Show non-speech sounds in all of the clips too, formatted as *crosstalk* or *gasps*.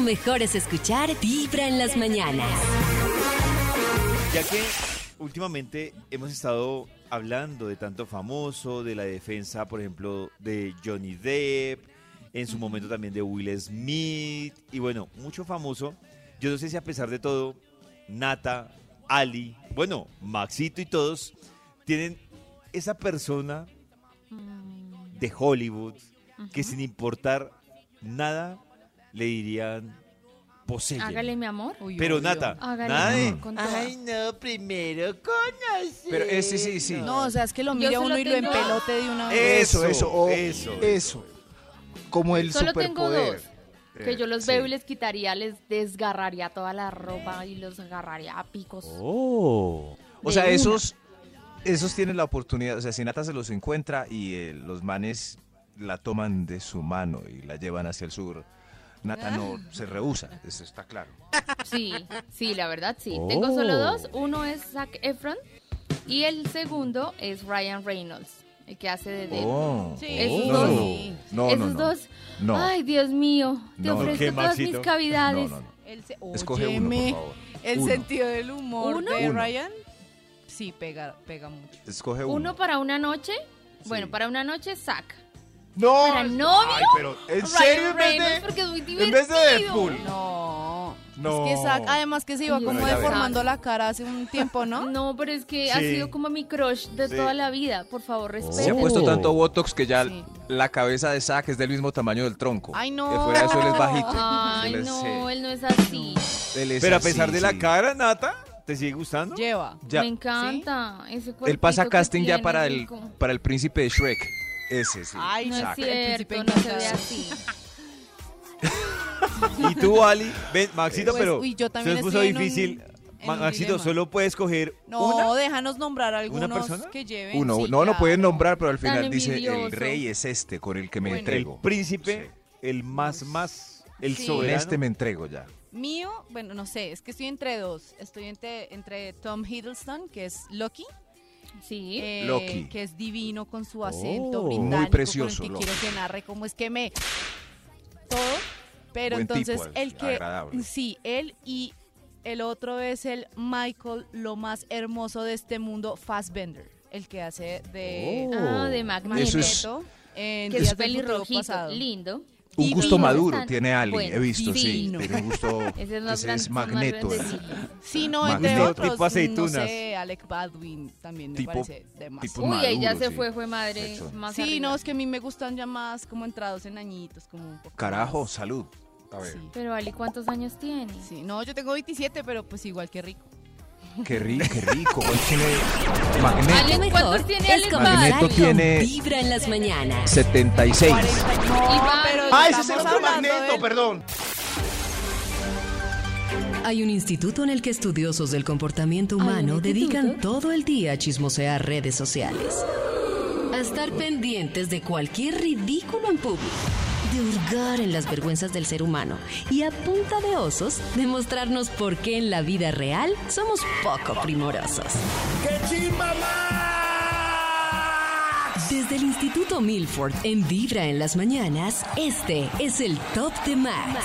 Lo mejor es escuchar Vibra en las mañanas. Ya que últimamente hemos estado hablando de tanto famoso, de la defensa, por ejemplo, de Johnny Depp, en su momento también de Will Smith, y bueno, mucho famoso. Yo no sé si a pesar de todo, Nata, Ali, bueno, Maxito y todos tienen esa persona de Hollywood que sin importar nada le dirían posee. Hágale, mi amor. Pero Nata, Hágale, nada de, toda. Ay, no, primero conoce. Pero eh, sí, sí, sí. No, o sea, es que lo mira uno y lo empelote de una vez. Eso, Eso, eso, eso. eso. Como el Solo tengo superpoder. dos. Que Eh, yo los sí. veo y les quitaría, les desgarraría toda la ropa y los agarraría a picos. Oh. O sea, una. esos, esos tienen la oportunidad. O sea, si Nata se los encuentra y eh, los manes la toman de su mano y la llevan hacia el sur, Nata no se rehúsa. Eso está claro. Sí, sí, la verdad sí. Tengo solo Oh. dos. Uno es Zac Efron y el segundo es Ryan Reynolds, el que hace de Deadpool. Oh. Sí, Esos no, dos. no, no, Esos no, no. dos. No. Ay, Dios mío. Te No. ofrezco ¿Qué, todas mis cavidades. no, no. El se- Escoge uno, por favor. El Uno. sentido del humor ¿Uno? de Uno. Ryan, sí, pega, pega mucho. Escoge uno. Uno para una noche. Bueno, para una noche, Zac. No. ¿Para novio? Ay, pero ¿en Ryan serio en vez de, porque es muy en vez de Deadpool? No, No. es que Zac, además que se iba como deformando la cara hace un tiempo, ¿no? *laughs* No, pero es que ha sido como mi crush de Sí. toda la vida. Por favor, Se ha puesto tanto Botox que ya Sí. la cabeza de Zack es del mismo tamaño del tronco. Ay, no. Que fuera de eso él es bajito. Ay, Él no, él no es así. él es Pero a pesar de la cara, Nata, ¿te sigue gustando? Lleva. Ya, Me encanta. Ese él pasa casting ya para el, para el príncipe de Shrek. Ese sí. Ay, No es el príncipe cierto, no se ve así. *laughs* Y tú, Ali, ven, Maxito, Pues, pero uy, yo se también nos puso estoy en un- difícil. en Ma- un Maxito, dilema. solo puedes coger No, una. déjanos nombrar algunos persona? que lleven. Uno, sí, no, no claro. pueden nombrar, pero al Tan final dice el envidioso. rey es este con el que me Bueno. el entrego. príncipe, el más, más, el Sí. Con soberano. este me entrego ya. Mío, bueno, no sé, es que estoy entre dos. Estoy entre, entre Tom Hiddleston, que es Loki, Sí. eh, Loki. que es divino con su acento Oh. británico, Muy precioso, con el que quiero que narre cómo es que me... Todo, pero Buen entonces tipo, el que... agradable. Sí, él y el otro es el Michael, lo más hermoso de este mundo, Fassbender, el que hace de... Oh. Ah, de Magneto. Es- en Que es pelirrojito, lindo. Un gusto maduro tiene Ali, bueno, he visto, sí. Tiene un gusto. *laughs* Ese es más ese gran- es más magneto. eh. Sí, no, entre Magneto. otros, Tipo aceitunas. no sé, Alec Baldwin también me Tipo- parece demasiado. tipo Uy, ahí ya maduro, se sí. fue, fue madre. Más Sí, arriba. no, es que a mí me gustan ya más como entrados en añitos, como un poco Carajo, más. salud. A ver, Sí, Pero Ali, ¿cuántos años tiene? sí, no, yo tengo 27, pero pues igual que rico. Qué rico, qué rico. ¿Cuál tiene Magneto? Lo mejor ¿cuántos tiene es Magneto tiene- Vibra en las mañanas. 76. 40, no, Iván. pero Ah, estamos hablando del- perdón. Hay un instituto en el que estudiosos del comportamiento ¿Hay un humano dedican todo el día a chismosear redes sociales. A estar pendientes de cualquier ridículo en público. De hurgar en las vergüenzas del ser humano. Y a punta de osos, demostrarnos por qué en la vida real somos poco primorosos. Desde el Instituto Milford en Vibra en las mañanas, este es el Top de Max.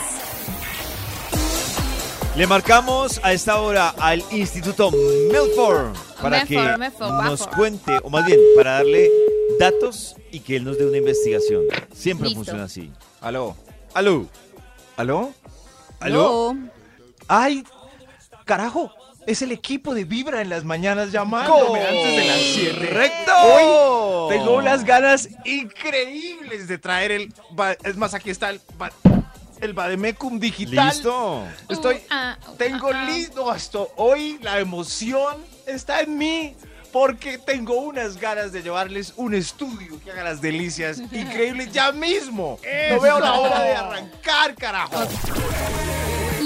Le marcamos a esta hora al Instituto Milford para Milford, que Milford, nos cuente, o más bien, para darle datos y que él nos dé una investigación. Siempre Listo. funciona así. Aló. ¿Aló? ¿Aló? ¿Aló? No, ¡Ay! ¡Carajo! Es el equipo de Vibra en las mañanas llamándome antes de las 7. ¡Correcto! Hoy tengo unas ganas increíbles de traer el... Es más, aquí está el... El Bademecum digital. ¿Listo? Estoy... Uh, ah, uh, Tengo ah. listo esto. Hoy la emoción está en mí. Porque tengo unas ganas de llevarles un estudio que haga las delicias increíbles ya mismo. No veo la hora de arrancar, carajo.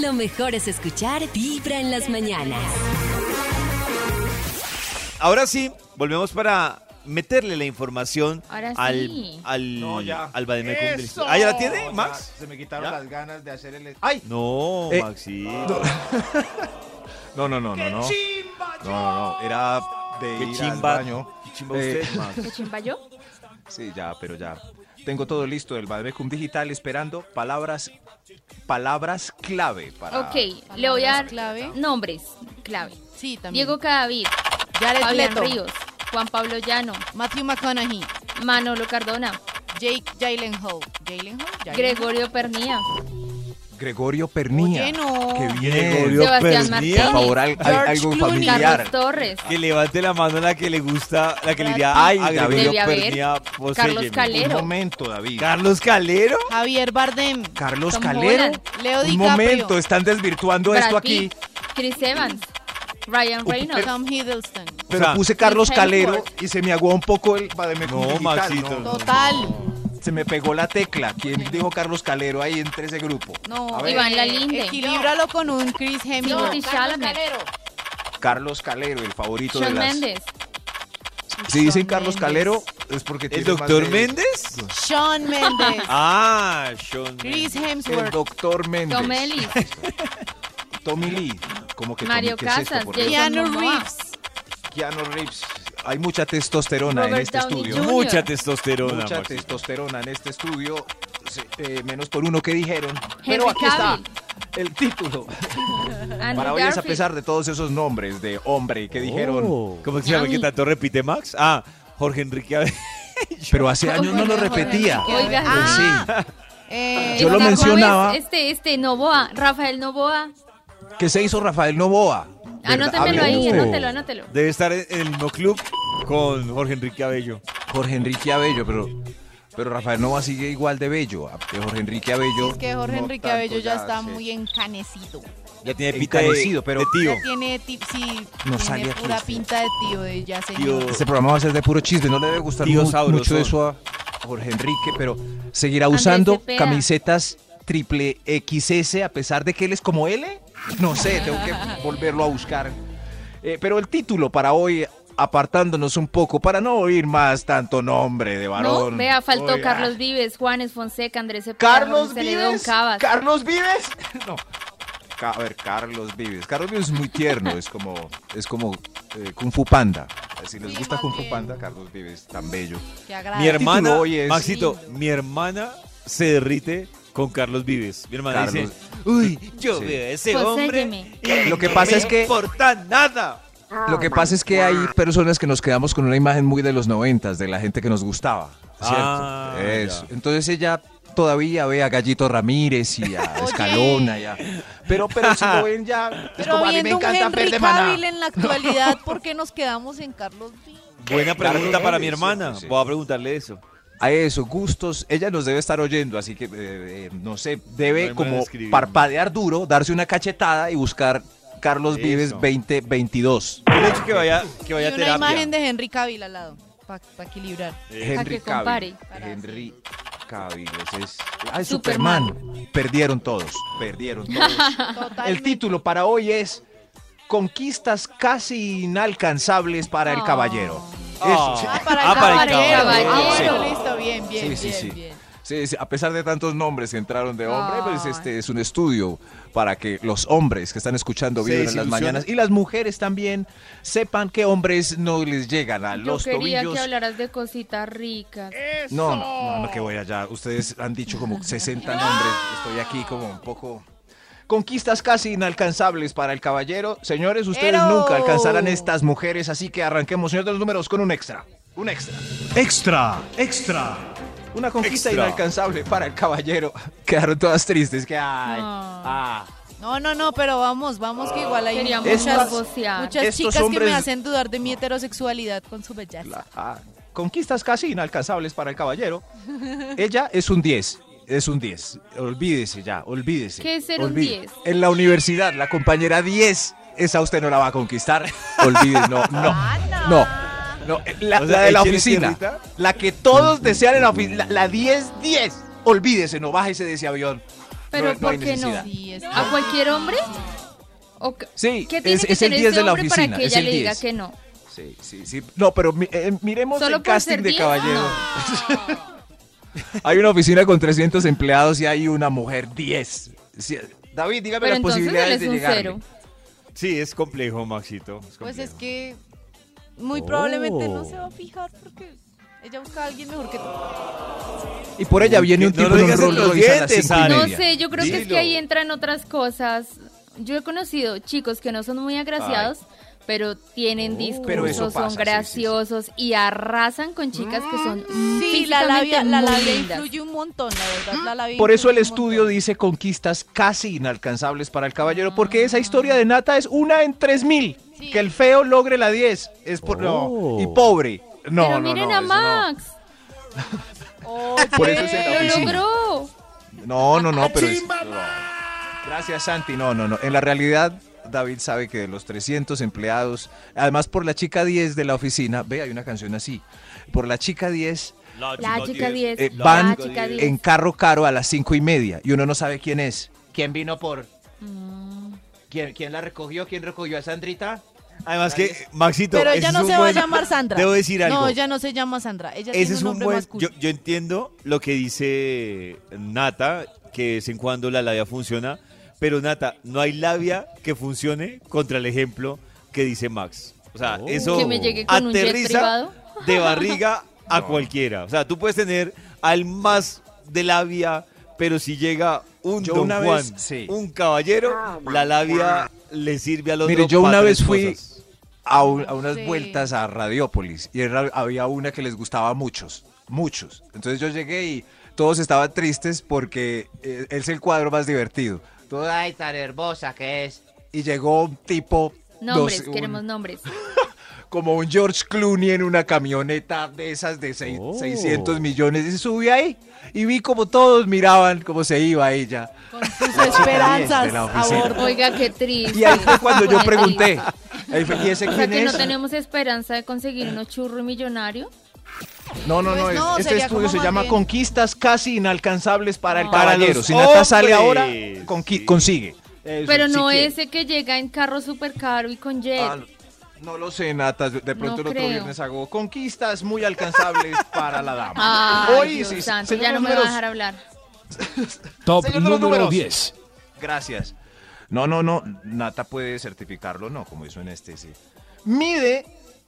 Lo mejor es escuchar Vibra en las mañanas. Ahora sí, volvemos para meterle la información Ahora al, sí. al, No, ya. al Bademecum del- ¡Eso! ¿Ah, ya la tiene, Max? Se me quitaron ¿Ya? las ganas de hacer el... ¡Ay! No, Eh, Maxito. No, *laughs* no, no, no, no. No, no, no. Era de Qué ir chimba. al baño. Qué chimba Eh, usted. ¿Qué chimba yo? Sí, ya, pero ya. Tengo todo listo del Bademecum digital esperando palabras palabras clave para... Ok, le voy a dar clave. nombres clave. Sí, también. Diego Cadavid, Jared Fabián Leto, Ríos, Juan Pablo Llano, Matthew McConaughey, Manolo Cardona, Jake Gyllenhaal. ¿Gyllenhaal? Gyllenhaal. Gregorio Pernía, Gregorio Pernía. Oye, no. Qué bien. Gregorio Sebastián Pernía. Por favor, al- al- George algo Clooney. familiar. Carlos Torres, Que levante la mano la que le gusta, la que le diría Ay, Gregorio Debe haber. Pernía, Carlos poséyeme". Un Calero, momento, David. Carlos Calero. Javier Bardem, Carlos Tom Calero. Holland, Leo Un DiCaprio, momento, están desvirtuando esto aquí. Pitt, Chris Evans, Ryan Reynolds, Tom Hiddleston. Pero O sea, puse Carlos Chris Calero Hemsworth. y se me aguó un poco el No, Maxito. ¿no? Total. Se me pegó la tecla. ¿Quién dijo Carlos Calero ahí entre ese grupo? No. Iván Lalinde. Equilíbralo con un Chris Hemsworth. Timothy Chalamet, Carlos Calero, el favorito de Shawn las... Mendes, Si dicen Carlos Mendes. Calero es porque ¿El tiene más doctor de- Méndez? Sean Mendes. *laughs* Ah, Sean Chris Mendes. El Hemsworth. doctor Méndez. Tom Ellis, Tommy Lee. Como que Mario Tommy, ¿qué es Casas, Dios? Keanu. Reeves. Keanu Reeves. Hay mucha testosterona en este Downey estudio. Jr. Mucha testosterona. Mucha Maxito. testosterona en este estudio. Eh, menos por uno que dijeron. Pero aquí está el título. *laughs* Para hoy es a pesar de todos esos nombres de hombre que dijeron. Oh. ¿Cómo se llama que tanto repite Max? Ah, Jorge Enrique Ave- *laughs* Pero hace años no lo repetía. Oiga, Ah, eh, Yo lo mencionaba. Este, este, Novoa, Rafael Novoa. ¿Qué se hizo Rafael Novoa? ¿Verdad? Anótemelo ahí, anótelo, anótelo. Debe estar en el mismo club con Jorge Enrique Abello. Jorge Enrique Abello, pero, pero Rafael Novoa sigue igual de bello. Que Jorge Enrique Abello. es que Jorge no Enrique tanto, Abello ya está sí. muy encanecido. Ya tiene pinta de, pero- de tío. Ya tiene, ti- sí, No tiene aquí pura pinta de tío de ya señor. Este programa va a ser de puro chisme, no le debe gustar Tío mu- sabrosón. mucho eso a Jorge Enrique, pero seguirá usando camisetas triple XS a pesar de que él es como L. No sé, tengo que volverlo a buscar. Eh, pero el título para hoy, apartándonos un poco, para no oír más tanto nombre de No, varón. vea, faltó Oiga. Carlos Vives, Juanes Fonseca, Andrés Cepeda, Carlos Vives. Cabas. Carlos Vives. *laughs* No. A ver, Carlos Vives. Carlos Vives es muy tierno, es como, es como eh, Kung Fu Panda. Si les Sí, gusta Kung Fu. Panda, Carlos Vives, tan bello. Mi hermana, título hoy es- Maxito, mi hermana se derrite con Carlos Vives. Mi hermana Carlos- dice, uy, yo Sí. veo a ese Poséyeme. hombre y Lo que no pasa me es que- importa nada. Lo que pasa es que hay personas que nos quedamos con una imagen muy de los noventas, de la gente que nos gustaba. ¿cierto? Ah, Eso. ya. Entonces ella todavía ve a Gallito Ramírez y a. *laughs* Escalona. y a- Pero, pero si lo ven ya. es Pero como, a mí me viendo un encanta Henry. Cavill en la actualidad, ¿por qué nos quedamos en Carlos Vives? Buena pregunta para mi hermana. Voy a preguntarle eso. A eso, gustos. Ella nos debe estar oyendo, así que, eh, eh, no sé, debe de como parpadear duro, darse una cachetada y buscar Carlos Eso. Vives 2022. El hecho que vaya, que Y vaya a una terapia. imagen de Henry Cavill al lado, para equilibrar. Eh, Para que compare. Henry Cavill. ese es. Ah, es Superman. Superman. Perdieron todos. Perdieron *laughs* todos. El título para hoy es Conquistas casi inalcanzables para el Oh. caballero. Ah. Eso. Ah, para el Ah, para el caballero. caballero. Ah, bueno, Sí. listo, bien, bien, Sí, sí, bien, sí. bien. Sí, sí, a pesar de tantos nombres que entraron de hombre, pues Ay. este es un estudio para que los hombres que están escuchando Vibra en las mañanas y las mujeres también sepan que hombres no les llegan a Yo los quería tobillos. que hablaras de cositas ricas. No, no, no, no, que voy allá. Ustedes han dicho como 60 nombres. Estoy aquí como un poco. Conquistas casi inalcanzables para el caballero. Señores, ustedes nunca alcanzarán estas mujeres, así que arranquemos, señor de los números, con un extra. Un extra. Extra, extra. Una conquista Extra. inalcanzable para el caballero. *laughs* Quedaron todas tristes. Que ay. Ah. Ah. No, no, no, pero vamos, vamos que igual hay muchas, muchas Estos chicas que hombres- me hacen dudar de mi heterosexualidad con su belleza. La- ah, conquistas casi inalcanzables para el caballero. *laughs* Ella es un 10. Es un 10. Olvídese ya, olvídese. ¿Qué es ser un Olvide. 10? En la universidad, la compañera 10, esa usted no la va a conquistar. *laughs* Olvide, no, no. No. no, eh, la, O sea, la de la oficina. La que todos desean en la oficina. La 10-10. Olvídese, no bájese de ese avión. Pero no, no ¿por qué no? necesidad. Sí, es- ¿A cualquier hombre? ¿O qué- Sí, ¿Qué tiene es, que es el tener 10 ese de la oficina. para que es ella el le diga 10. que no? Sí, sí, sí. No, pero mi- eh, miremos ¿Solo el casting de 10? caballero. No. *laughs* Hay una oficina con 300 empleados y hay una mujer 10. Sí, David, dígame Pero las posibilidades es de llegar. Sí, es complejo, Maxito. es Pues es que muy probablemente no Oh. se va a fijar porque Ella busca a alguien mejor que tú. Y por ella viene un No tipo en un Ana. No sé, yo creo que es que ahí entran otras cosas. Yo he conocido chicos que no son muy agraciados, pero tienen Oh. Pero eso discursos, pasa, son sí, sí, sí. graciosos y arrasan con chicas que son Sí, la físicamente labia, la muy labia lindas. influye un montón, la verdad. La labia Por eso el estudio dice conquistas casi inalcanzables para el caballero, porque esa historia de Nata es una en tres mil. Sí. Que el feo logre la 10. Es por, Oh. no, y pobre. No, pero no, miren no, a no. Max, Oye, Por eso es en la lo logró. No, no, no, pero es- Gracias, Santi. No, no, no. En la realidad, David sabe que de los 300 empleados, además por la chica 10 de la oficina, ve, hay una canción así. Por la chica 10 La chica 10. eh, la van chica 10. en carro caro a las cinco y media y uno no sabe quién es. ¿Quién vino por? Mm. ¿Quién, quién la recogió? ¿Quién recogió a Sandrita? Además que, Maxito, Pero ella no se va a llamar Sandra. Debo decir algo. No, ella no se llama Sandra. Ella Ese tiene es un un nombre buen. masculino. Yo, yo entiendo lo que dice Nata, que de vez en cuando la labia funciona, pero Nata, no hay labia que funcione contra el ejemplo que dice Max. O sea, Oh. eso Que me llegue con un jet aterriza de barriga a *laughs* cualquiera. O sea, tú puedes tener al más de labia, pero si llega un Yo Don una Juan, vez- sí. un caballero, la labia le sirve al otro. Mire, yo una vez fui cosas. a, un- a unas Sí. vueltas a Radiópolis y era- había una que les gustaba a muchos, muchos. Entonces yo llegué y todos estaban tristes porque eh, es el cuadro más divertido. Todo, ay, tan hermosa que es. Y llegó un tipo, Nombres, dos- un- queremos nombres. *laughs* como un George Clooney en una camioneta de esas de seis- Oh. 600 millones. Y subí ahí y vi como todos miraban cómo se iba ella. Con sus esperanzas a bordo. Oiga, qué triste. Y ahí fue cuando yo pregunté, ¿y ese O sea, quién que no es? tenemos esperanza de conseguir unos churros millonarios. No, no, no, Pues es- no, este estudio se llama bien- Conquistas casi inalcanzables para el No. Para caballero. los Si Nata sale ahora, sí. consigue. Eso, Pero no ese que llega en carro súper caro y con jet. Ah, no, no lo sé, Nata. De pronto No el otro viernes hago conquistas muy alcanzables *laughs* para la dama. Ay, Hoy, Dios sí, santo, ya no me va a dejar hablar. *laughs* Top Señor número números. 10. Gracias. No, no, no. Nata puede certificarlo, no, como hizo en este, sí. Mide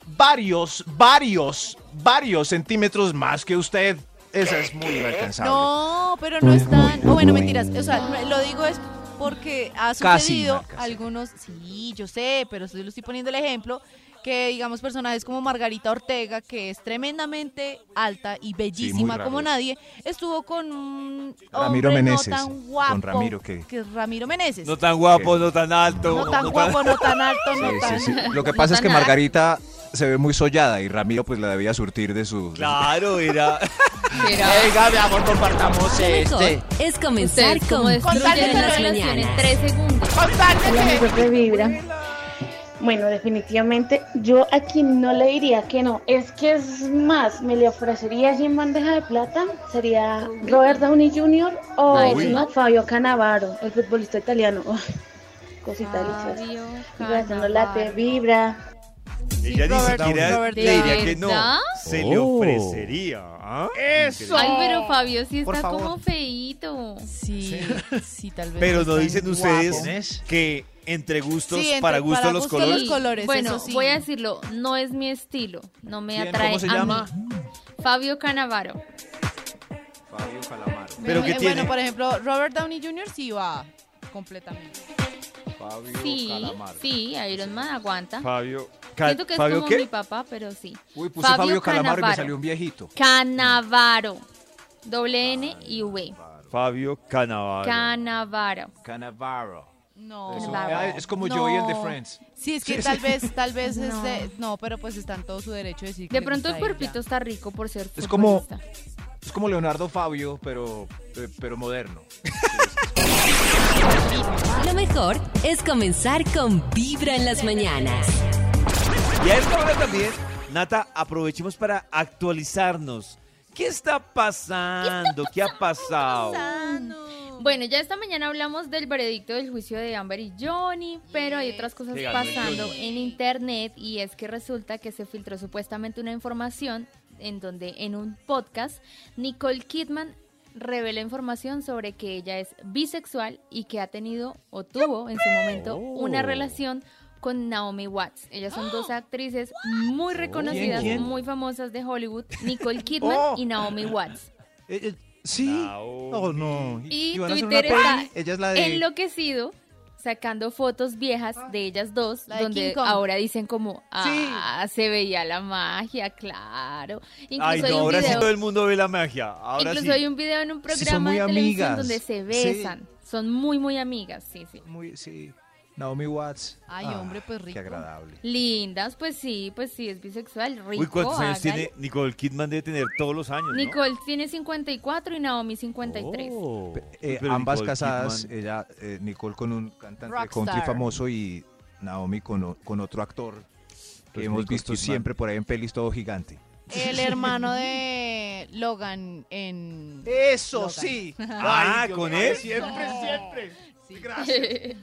varios, varios, varios centímetros más que usted. Esa es muy inalcanzable. No, pero no están. O bueno, mentiras. O sea, no- lo digo es porque ha sucedido algunos. Sí, yo sé, pero estoy, lo estoy poniendo el ejemplo. Que digamos personajes como Margarita Ortega, que es tremendamente alta y bellísima como nadie, estuvo con un Ramiro hombre Meneses, no tan guapo. con Ramiro, ¿qué? Que es Ramiro Meneses. No tan guapo, no tan alto. No tan guapo, no tan alto, no Sí, tan. sí, sí. Lo que *laughs* No pasa es que. Margarita se ve muy sollada y Ramiro pues la debía surtir de su... Claro, era. *laughs* Venga, mi amor, compartamos mejor es comenzar con la las relación en mañanas. tres segundos. De Vibra. Bueno, definitivamente yo a quien no le diría que no, es que es más, me le ofrecería así en bandeja de plata, sería Robert Downey Jr. o no, Fabio Canavaro, el futbolista italiano. *laughs* Cosita deliciosa. Fabio Y haciendo la Cannavaro. te Vibra. Ella ni Robert- siquiera Robert le diría ¿De que no. Se le Oh. ofrecería. ¿ah? ¡Eso! Ay, pero Fabio sí Por está favor. como feíto. Sí, sí, tal vez. Pero no dicen ustedes que entre gustos, Sí, entre- para gusto para los gusto colores. los colores, Bueno, eso sí. voy a decirlo, no es mi estilo, no me ¿Quién? atrae ¿Cómo se a llama? mí. Fabio Canavaro. Fabio Calamaro. Pero Eh, ¿qué tiene? Bueno, por ejemplo, Robert Downey Jr. sí va completamente. Fabio Sí, Calamaro. sí, Iron Man aguanta. Fabio. Ca- Siento que es ¿Fabio como qué? mi papá, pero sí. Uy, puse Fabio, Calamaro y me salió un viejito. Canavaro. Doble N y V. Fabio Canavaro. Canavaro. Canavaro. No. Eso- ah, es como No. Joey el de Friends. Sí, es que tal vez, tal vez *laughs* No. es de- no, pero pues está en todo su derecho de decir que De pronto el cuerpito está rico por ser Es como-. Es como Leonardo Fabio, pero, eh, pero moderno. *laughs* Lo mejor es comenzar con Vibra en las mañanas. Y a esta hora también, Nata, aprovechemos para actualizarnos. ¿Qué está pasando? ¿Qué, ha pasado? Bueno, ya esta mañana hablamos del veredicto del juicio de Amber y Johnny, pero hay otras cosas pasando en internet y es que resulta que se filtró supuestamente una información en donde en un podcast Nicole Kidman revela información sobre que ella es bisexual y que ha tenido o tuvo en su momento una relación con Naomi Watts. Ellas son dos *gasps* actrices muy reconocidas, quién? muy famosas de Hollywood, *laughs* Nicole Kidman Oh. y Naomi Watts. Eh, eh, sí. Naomi. Oh, no. Y Twitter está Ella es la de. enloquecido sacando fotos viejas de ellas dos, La donde ahora dicen como, ah, se veía la magia, claro. Incluso Ay, hay no, un ahora sí video, todo el mundo ve la magia. Ahora incluso sí. hay un video en un Sí, son programa muy de televisión amigas. donde se Sí. besan. Son muy, muy amigas, sí, sí. Muy, sí. Naomi Watts. Ay, Ah, hombre, pues rico. Qué agradable. Lindas, pues sí, pues sí, es bisexual, rico. Uy, ¿cuántos años hágale. tiene Nicole Kidman? Debe tener todos los años, ¿no? Nicole tiene 54 y Naomi 53. Oh. Eh, Pero ambas Nicole casadas, Kidman- ella, eh, Nicole con un cantante de Rockstar. country famoso y Naomi con, con otro actor que Pues hemos Nicole visto Kidman. siempre por ahí en pelis todo gigante. El hermano de Logan en... Eso Logan. sí. *laughs* Ah, ¿con él? Siempre, siempre. Sí.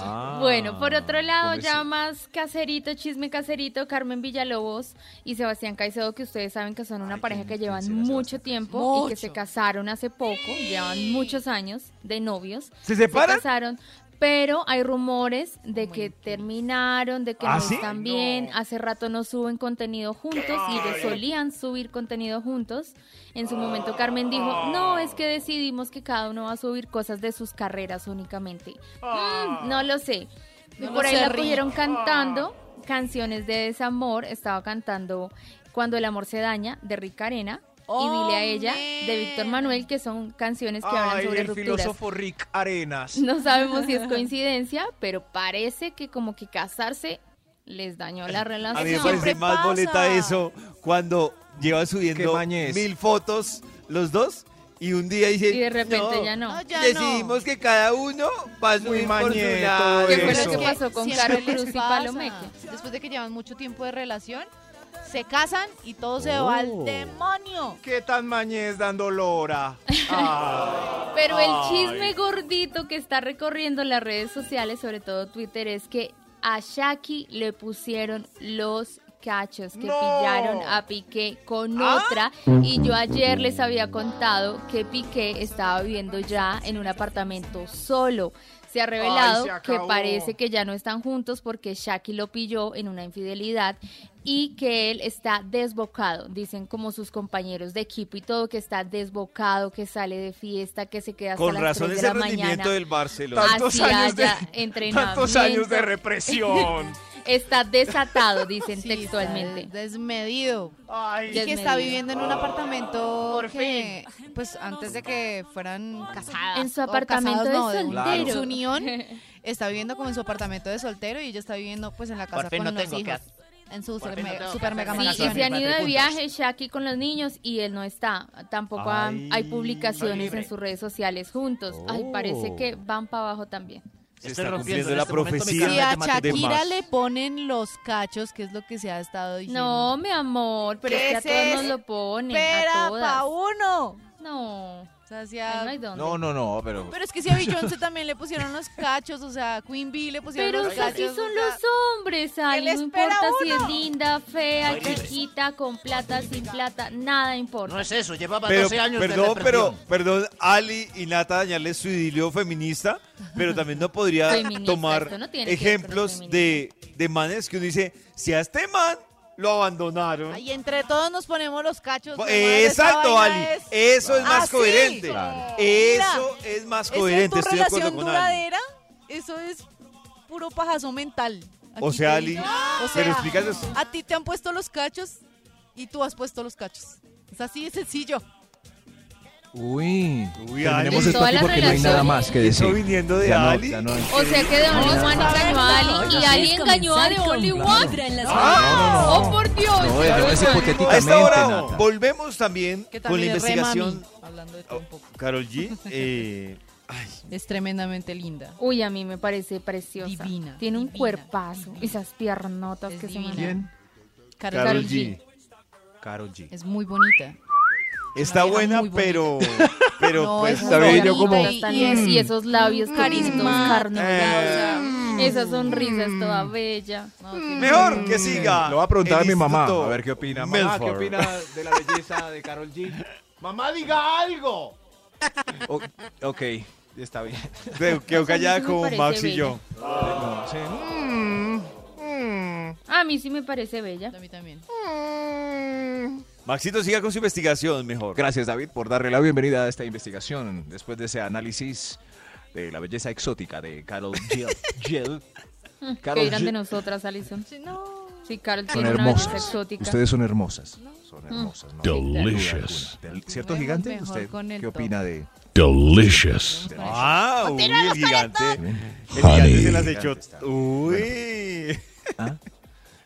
Ah. Bueno, por otro lado, ¿cómo ya más caserito, chisme caserito, Carmen Villalobos y Sebastián Caicedo, que ustedes saben que son una Ay, pareja ¿quién- que llevan mucho Sebastián tiempo y que se casaron hace poco, llevan muchos años de novios. ¿Se Se separan? casaron, pero hay rumores de Muy que terminaron, de que ¿Ah, no sí? están bien, hace rato no suben contenido juntos y ellos solían subir contenido juntos. En su momento Carmen dijo, no, es que decidimos que cada uno va a subir cosas de sus carreras únicamente. Mm, no lo sé. No por lo ahí sé, la Rick. cogieron cantando canciones de desamor, estaba cantando Cuando el amor se daña de Rick Arena y Dile a ella de Víctor Manuel, que son canciones que hablan Ay, sobre el rupturas. filósofo Rick Arenas. No sabemos si es *laughs* coincidencia, pero parece que como que casarse les dañó la A mí me relación. Siempre parece más pasa. boleta eso cuando lleva subiendo mil fotos los dos y un día dice Y de repente ya no. No, ya decidimos que cada uno va a Muy subir por su lado. ¿Qué fue lo que pasó con Carol Cruz y. Palomeque? Después de que llevan mucho tiempo de relación, se casan y todo se va al Oh. demonio. ¿Qué tan mañez dando lora? Ay. *laughs* Pero el chisme gordito que está recorriendo las redes sociales, sobre todo Twitter, es que a Shaki le pusieron los cachos que ¡No! pillaron a Piqué con ¿Ah? otra y yo ayer les había contado que Piqué estaba viviendo ya en un apartamento solo. Se ha revelado se que parece que ya no están juntos porque Shaki lo pilló en una infidelidad y que él está desbocado, dicen como sus compañeros de equipo y todo que está desbocado, que sale de fiesta, que se queda hasta Con las razón 3 ese de la rendimiento mañana. del Barcelona. Tantos años de-. Tantos años de represión. *laughs* Está desatado, dicen Sí, textualmente. está desmedido. Ay. Y que está Desmedido. viviendo en un apartamento Por que, pues antes de que fueran casadas. En su apartamento casados, de no, soltero. en su *laughs* unión, está viviendo como en su apartamento de soltero y ella está viviendo pues en la casa fin con no los tengo que hijos. En su super, no tengo super mega Sí, y se han ido de viaje Shaki con los niños y él no está. Tampoco ha- Ay. hay publicaciones en sus redes sociales juntos. Ay, Oh. parece que van para abajo también. Se está rompiendo la este profecía Si carnet a Shakira le ponen los cachos, que es lo que se ha estado diciendo. No, mi amor, pero es ¿Qué que a es todos nos lo ponen. a Espera, todas. pa' uno. No, O sea, si ay, a- no. No, no, no, pero. Pero es que si a Beyoncé también le pusieron los cachos, o sea, a Queen Bee le pusieron Pero los así cachos. son o sea, los hombres, Ali. le No importa a si es uno? linda, fea, chiquita, con plata, sin plata, nada importa. No es eso, llevaba Pero, 12 años de perdón, pero, perdón, Ali y Nata dañarle su idilio feminista, pero también no podría Feminista, tomar no ejemplos de, de manes que uno dice, si a este man lo abandonaron. Ay, entre todos nos ponemos los cachos. Pues, madre, esa Exacto, Ali. es- Eso es más ¿Ah, sí? coherente. Claro. Eso es más ¿Esa coherente. es tu Estoy de acuerdo relación con Ali. duradera? Eso es puro pajazo mental. O Aquí sea, te Ali, digo. O pero sea, explícanos. a ti te han puesto los cachos y tú has puesto los cachos. Es así de sencillo. Uy. Uy, Terminemos Ali. esto aquí porque no hay nada más que decir. Eso viniendo de Ya no, Ali. no hay- O sea que The Only One engañó a Ali y Ali engañó a The Only One. ¡Oh, por Dios! No, es, es A esta hora volvemos también con la investigación. mami, hablando de todo un poco. Carol G. *laughs* eh, ay, Es tremendamente linda. Uy, a mí me parece preciosa. Divina, Tiene un divina, cuerpazo. divina. Esas piernotas Es que se divina. manejan. Carol, Karol G. G. Karol G. es muy bonita. Está buena, pero, *laughs* pero No, pues es está bien, yo como- y- esos labios carismática, carnudos, Eh. sea, esa sonrisa es toda bella. no, que- mejor que siga. Le voy a preguntar a mi mamá, a ver qué opina. Mamá, Milford. ¿qué opina de la belleza de Karol G? ¡Mamá, diga algo! O- ok, está bien. *laughs* Quedó callada como Max y bella. yo. No, sí. Mm, A mí sí me parece bella. A mí también. Maxito, siga con su investigación mejor. Gracias, David, por darle la bienvenida a esta investigación después de ese análisis de la belleza exótica de Carol *laughs* Jill. Jill. ¿Qué dirán de nosotras, Alison? Sí, no. Sí, Carol Son tiene una belleza hermosas. exótica. Ustedes son hermosas. Son hermosas. ¿no? Delicious. Del- ¿Cierto, gigante? ¿Usted qué opina de...? Delicious. Ah, uy, el gigante. El Honey. gigante se las echó. Uy. ¿Ah?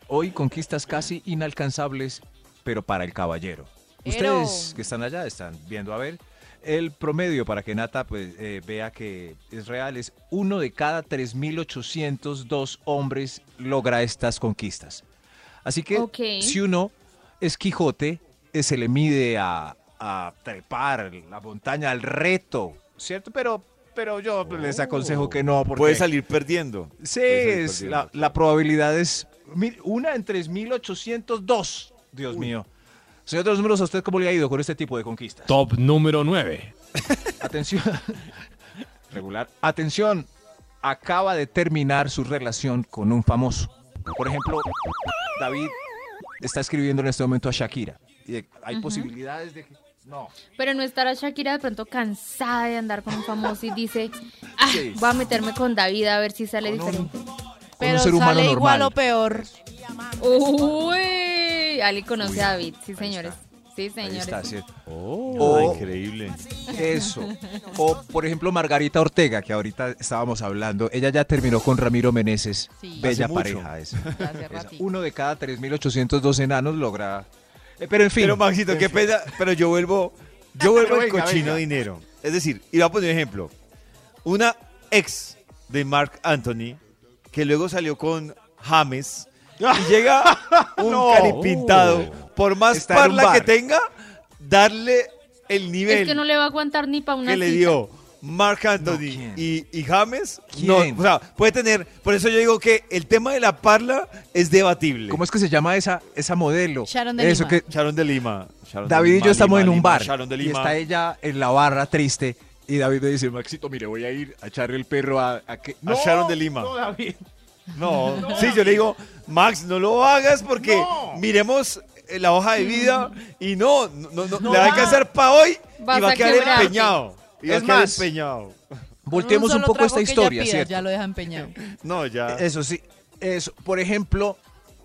Hoy conquistas casi inalcanzables, pero para el caballero. Pero- Ustedes que están allá están viendo a ver. El promedio para que Nata pues, eh, vea que es real es uno de cada 3.802 hombres logra estas conquistas. Así que si uno es Quijote, eh, se le mide a, a trepar la montaña, al reto, ¿cierto? Pero, pero yo les aconsejo que no, porque... Puede salir perdiendo. Sí, Puede salir es, perdiendo. la, la probabilidad es mil- una en 3.802. Dios mío. Señor de los números, ¿a usted cómo le ha ido con este tipo de conquistas? Top número 9. *laughs* Atención. Regular. Atención. Acaba de terminar su relación con un famoso. Por ejemplo, David está escribiendo en este momento a Shakira. Y hay posibilidades de que... No. Pero no estará Shakira de pronto cansada de andar con un famoso y dice, *laughs* ah, Sí. voy a meterme con David a ver si sale Con un- diferente. Con Pero un ser humano sale igual o peor. Uy, Ali conoce a David, sí señores. Sí Ahí señores. está, ¿cierto? Oh, O- increíble. Eso. O, por ejemplo, Margarita Ortega, que ahorita estábamos hablando. Ella ya terminó con Ramiro Meneses. Sí. Bella Hace pareja esa. Esa. Uno de cada 3.802 enanos logra... Eh, pero en fin. Pero Maxito, qué pena, pero yo vuelvo, yo vuelvo al cochino venga. dinero. Es decir, y voy a poner un ejemplo. Una ex de Mark Anthony, que luego salió con James, y llega *laughs* un No. caripintado, por más Está parla que tenga, darle el nivel Es que no le va a aguantar ni para una que le dio Mark Anthony y, y James. ¿Quién? No, o sea, puede tener, por eso yo digo que el tema de la parla es debatible. ¿Cómo es que se llama esa, esa modelo? Sharon de Eso Lima. que Sharon de Lima. Sharon de David y yo estamos Lima, en un bar. Sharon de Y está ella en la barra triste. Y David me dice, Maxito, mire, voy a ir a echarle el perro a... A, que... A Sharon de Lima. No, David. No, sí, yo le digo, Max, no lo hagas porque No. miremos eh, la hoja de vida y no, no, no, no, No le va a alcanzar para hoy Vas y va a a quedar quebrarte. empeñado. Y va a Es quedar más, empeñado. Volteemos Con un solo poco esta historia, ¿cierto? Ya lo deja empeñado. No, ya. Eso sí, eso. Por ejemplo,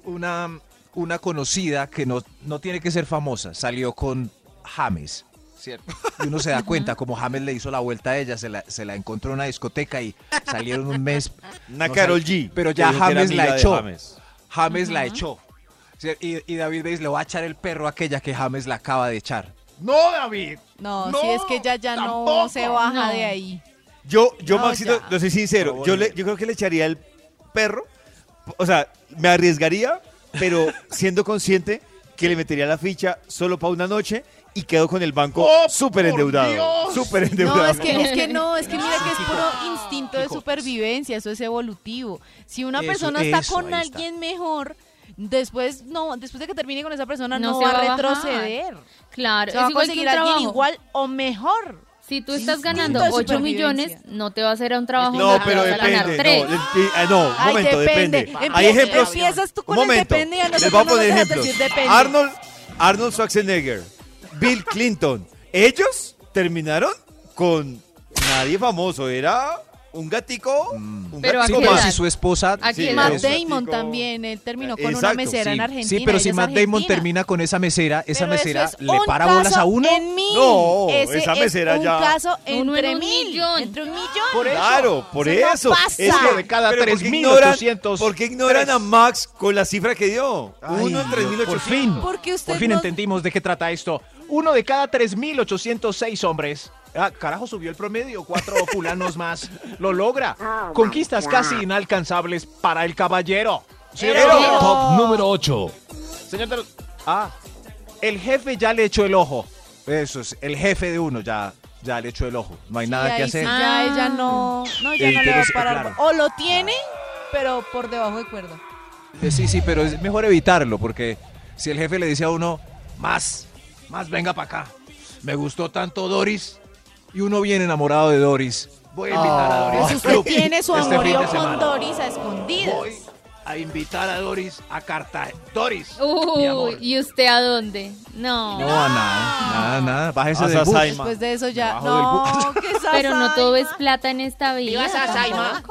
una, una conocida que no, no tiene que ser famosa, salió con James, ¿cierto? Y uno se da cuenta, como James le hizo la vuelta a ella, se la, se la encontró en una discoteca y salieron un mes. *laughs* Una no Carol G. Pero ya James la echó. James. James la echó. Y, y David Bates le va a echar el perro a aquella que James la acaba de echar. No, David. No, No, si es que ella ya no se baja No. de ahí. Yo, yo No, Maxito, ya. lo soy sincero, No, yo, le, yo creo que le echaría el perro, o sea, me arriesgaría, pero siendo consciente que le metería la ficha solo para una noche y quedo con el banco ¡Oh, súper endeudado. Súper endeudado. No, es que, es que no, es que mira que es puro instinto de supervivencia, eso es evolutivo. Si una Eso, persona está eso, con está. alguien mejor, después no, después de que termine con esa persona No no, se va va a bajar. retroceder. Claro, Se va es a igual que un conseguir a alguien trabajo. igual o mejor. Si tú estás ganando de 8 millones, no te va a hacer a un trabajo No, pero depende. 3. No, ah, no, un Ay, momento, depende. Hay ejemplos. empiezas tú con un el depende y a Les nosotros voy a no poner ejemplos. decir depende. Arnold, Arnold Schwarzenegger, Bill Clinton. Ellos terminaron con nadie famoso. Era un gatico. Un Pero gatico ¿a qué pero más. si su esposa... ¿A qué Sí? Matt. Damon también, él terminó con una mesera sí. en Argentina. Sí, pero si es Matt Damon termina con esa mesera, esa Pero mesera es le para bolas a uno. En mil. No, Ese esa es mesera un ya- caso entre un mil. millón. Entre un millón. Por eso. Claro, por Eso no eso. pasa. Es que de cada pero ¿por qué 3.800. ignoran- ¿Por qué ignoran a Max con la cifra que dio? Ay, Uno en Dios, 3.800. Por fin. Porque usted Por fin no- entendimos de qué trata esto. Uno de cada 3.806 hombres. Ah, carajo, subió el promedio. Cuatro *laughs* fulanos más. Lo logra. Conquistas casi inalcanzables para el caballero. ¿Sí o no? Pero- Top número 8. Señor de los- Ah, el jefe ya le echó el ojo. Eso es, el jefe de uno ya, ya le echó el ojo. No hay Sí, nada que hacer. ya ella no, no, ya Eh, no le pero va a sí, parar. claro. O lo tiene, pero por debajo de cuerda. Eh, Sí, sí, pero es mejor evitarlo porque si el jefe le dice a uno, más, más venga para acá. Me gustó tanto Doris y uno viene enamorado de Doris. Voy a invitar a Doris. Pues usted tiene su este amorío de con. Doris a escondidas. Voy a invitar a Doris a Cartagena. Doris, mi amor. ¿y usted a dónde? No. No, nada, nada, nada. Bájese A del bus. Sasaima. Después de eso ya. No, qué *laughs* Pero no todo es plata en esta vida. Viva Sasaima.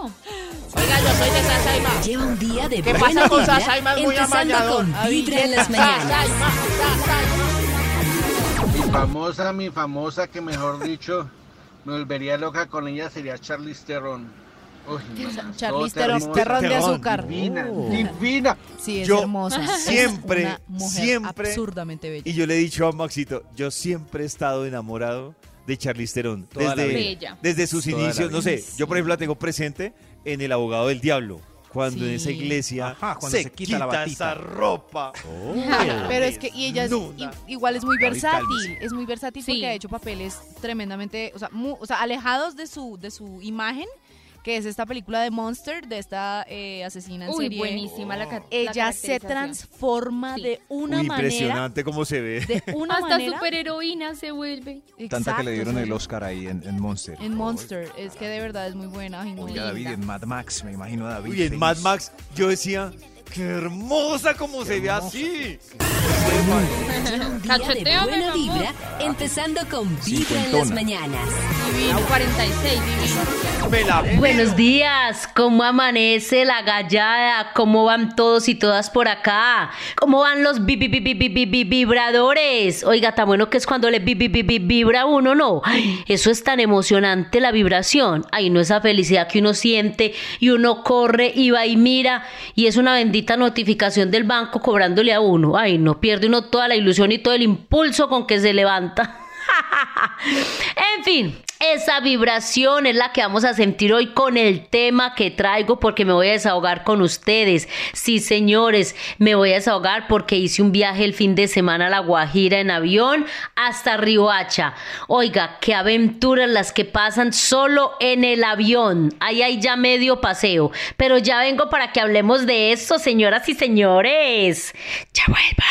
Oiga, yo soy de Sasaima. Lleva un día de ¿Qué pasa con Sasaima? Es muy amañador. con Vibra en las mañanas. Sasaima, Sasaima. Mi famosa, mi famosa, que mejor dicho, me volvería loca con ella sería Charlize Theron. Uy, Charlize Theron, de azúcar. Divina, divina. Sí, es Yo hermosa. Es siempre, una mujer siempre- absurdamente bella. Y yo le he dicho a Maxito, yo siempre he estado enamorado de Charlize Theron. Toda Desde, desde sus Toda inicios, no sé, yo por ejemplo la tengo presente en El Abogado del Diablo. Cuando en esa iglesia Ajá, cuando se quita la batita. esa ropa. *laughs* Pero es que y ella es, igual es muy versátil, es muy versátil Sí. porque ha hecho papeles tremendamente, o sea, mu- o sea, alejados de su de su imagen, que es esta película de Monster, de esta eh, asesina en Uy, serie. buenísima la, la Ella se transforma Sí. de una Uy, manera, impresionante cómo se ve. de una Hasta manera. superheroína se vuelve. Tanta que le dieron el Oscar ahí en, en Monster. En Monster, es que de verdad es muy buena. Oiga, David, en Mad Max, me imagino a David. Uy, en. Mad Max yo decía, qué hermosa como se ve hermosa. así. Un día de buena vibra, empezando con Vibra en las mañanas. Divino. 46, divino. Me la Buenos días, ¿cómo amanece la gallada? ¿Cómo van todos y todas por acá? ¿Cómo van los vi- vi- vi- vi- vi- vi- vi- vibradores? Oiga, tan bueno que es cuando le vi- vi- vi- vi- vibra uno, ¿no? Ay, eso es tan emocionante la vibración. Ay, no esa felicidad que uno siente y uno corre y va y mira y es una notificación del banco cobrándole a uno. Ay, no pierde uno toda la ilusión y todo el impulso con que se levanta. *laughs* en fin, esa vibración es la que vamos a sentir hoy con el tema que traigo porque me voy a desahogar con ustedes. Sí, señores, me voy a desahogar porque hice un viaje el fin de semana a La Guajira en avión hasta Riohacha. Oiga, qué aventuras las que pasan solo en el avión. Ahí hay ya medio paseo. Pero ya vengo para que hablemos de esto, señoras y señores. Ya vuelva.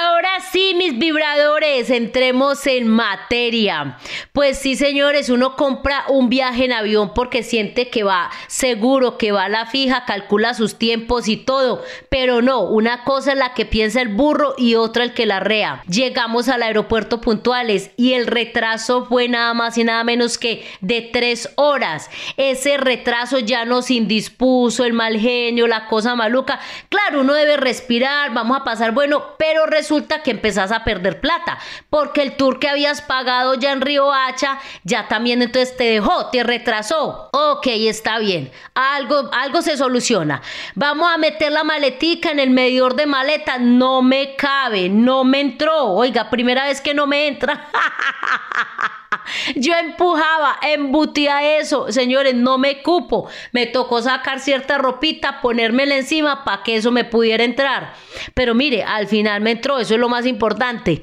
Ahora sí, mis vibradores, entremos en materia. Pues sí, señores, uno compra un viaje en avión porque siente que va seguro, que va a la fija, calcula sus tiempos y todo. Pero no, una cosa es la que piensa el burro y otra el que la rea. Llegamos al aeropuerto puntuales y el retraso fue nada más y nada menos que de tres horas. Ese retraso ya nos indispuso, el mal genio, la cosa maluca. Claro, uno debe respirar, vamos a pasar bueno, pero resulta que empezás a perder plata, porque el tour que habías pagado ya en Río Hacha, ya también entonces te dejó, te retrasó. Ok, está bien, algo, algo se soluciona. Vamos a meter la maletica en el medidor de maleta, no me cabe, no me entró. Oiga, primera vez que no me entra. *laughs* Yo empujaba, embutía eso, señores, no me cupo. Me tocó sacar cierta ropita, ponérmela encima para que eso me pudiera entrar. Pero mire, al final me entró, eso es lo más importante.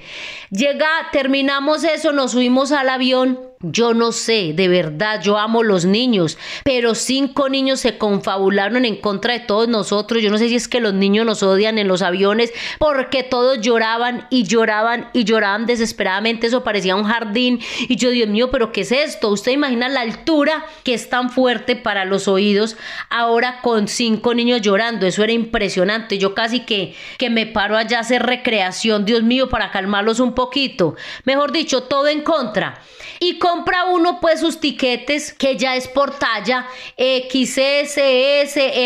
Llega, terminamos eso, nos subimos al avión. Yo no sé, de verdad, yo amo los niños, pero cinco niños se confabularon en contra de todos nosotros. Yo no sé si es que los niños nos odian en los aviones porque todos lloraban y lloraban y lloraban desesperadamente. Eso parecía un jardín. Y yo, Dios mío, pero ¿qué es esto? Usted imagina la altura que es tan fuerte para los oídos ahora con cinco niños llorando. Eso era impresionante. Yo casi que, que me paro allá a hacer recreación, Dios mío, para calmarlos un poquito. Mejor dicho, todo en contra. Y compra uno pues sus tiquetes que ya es por talla XS,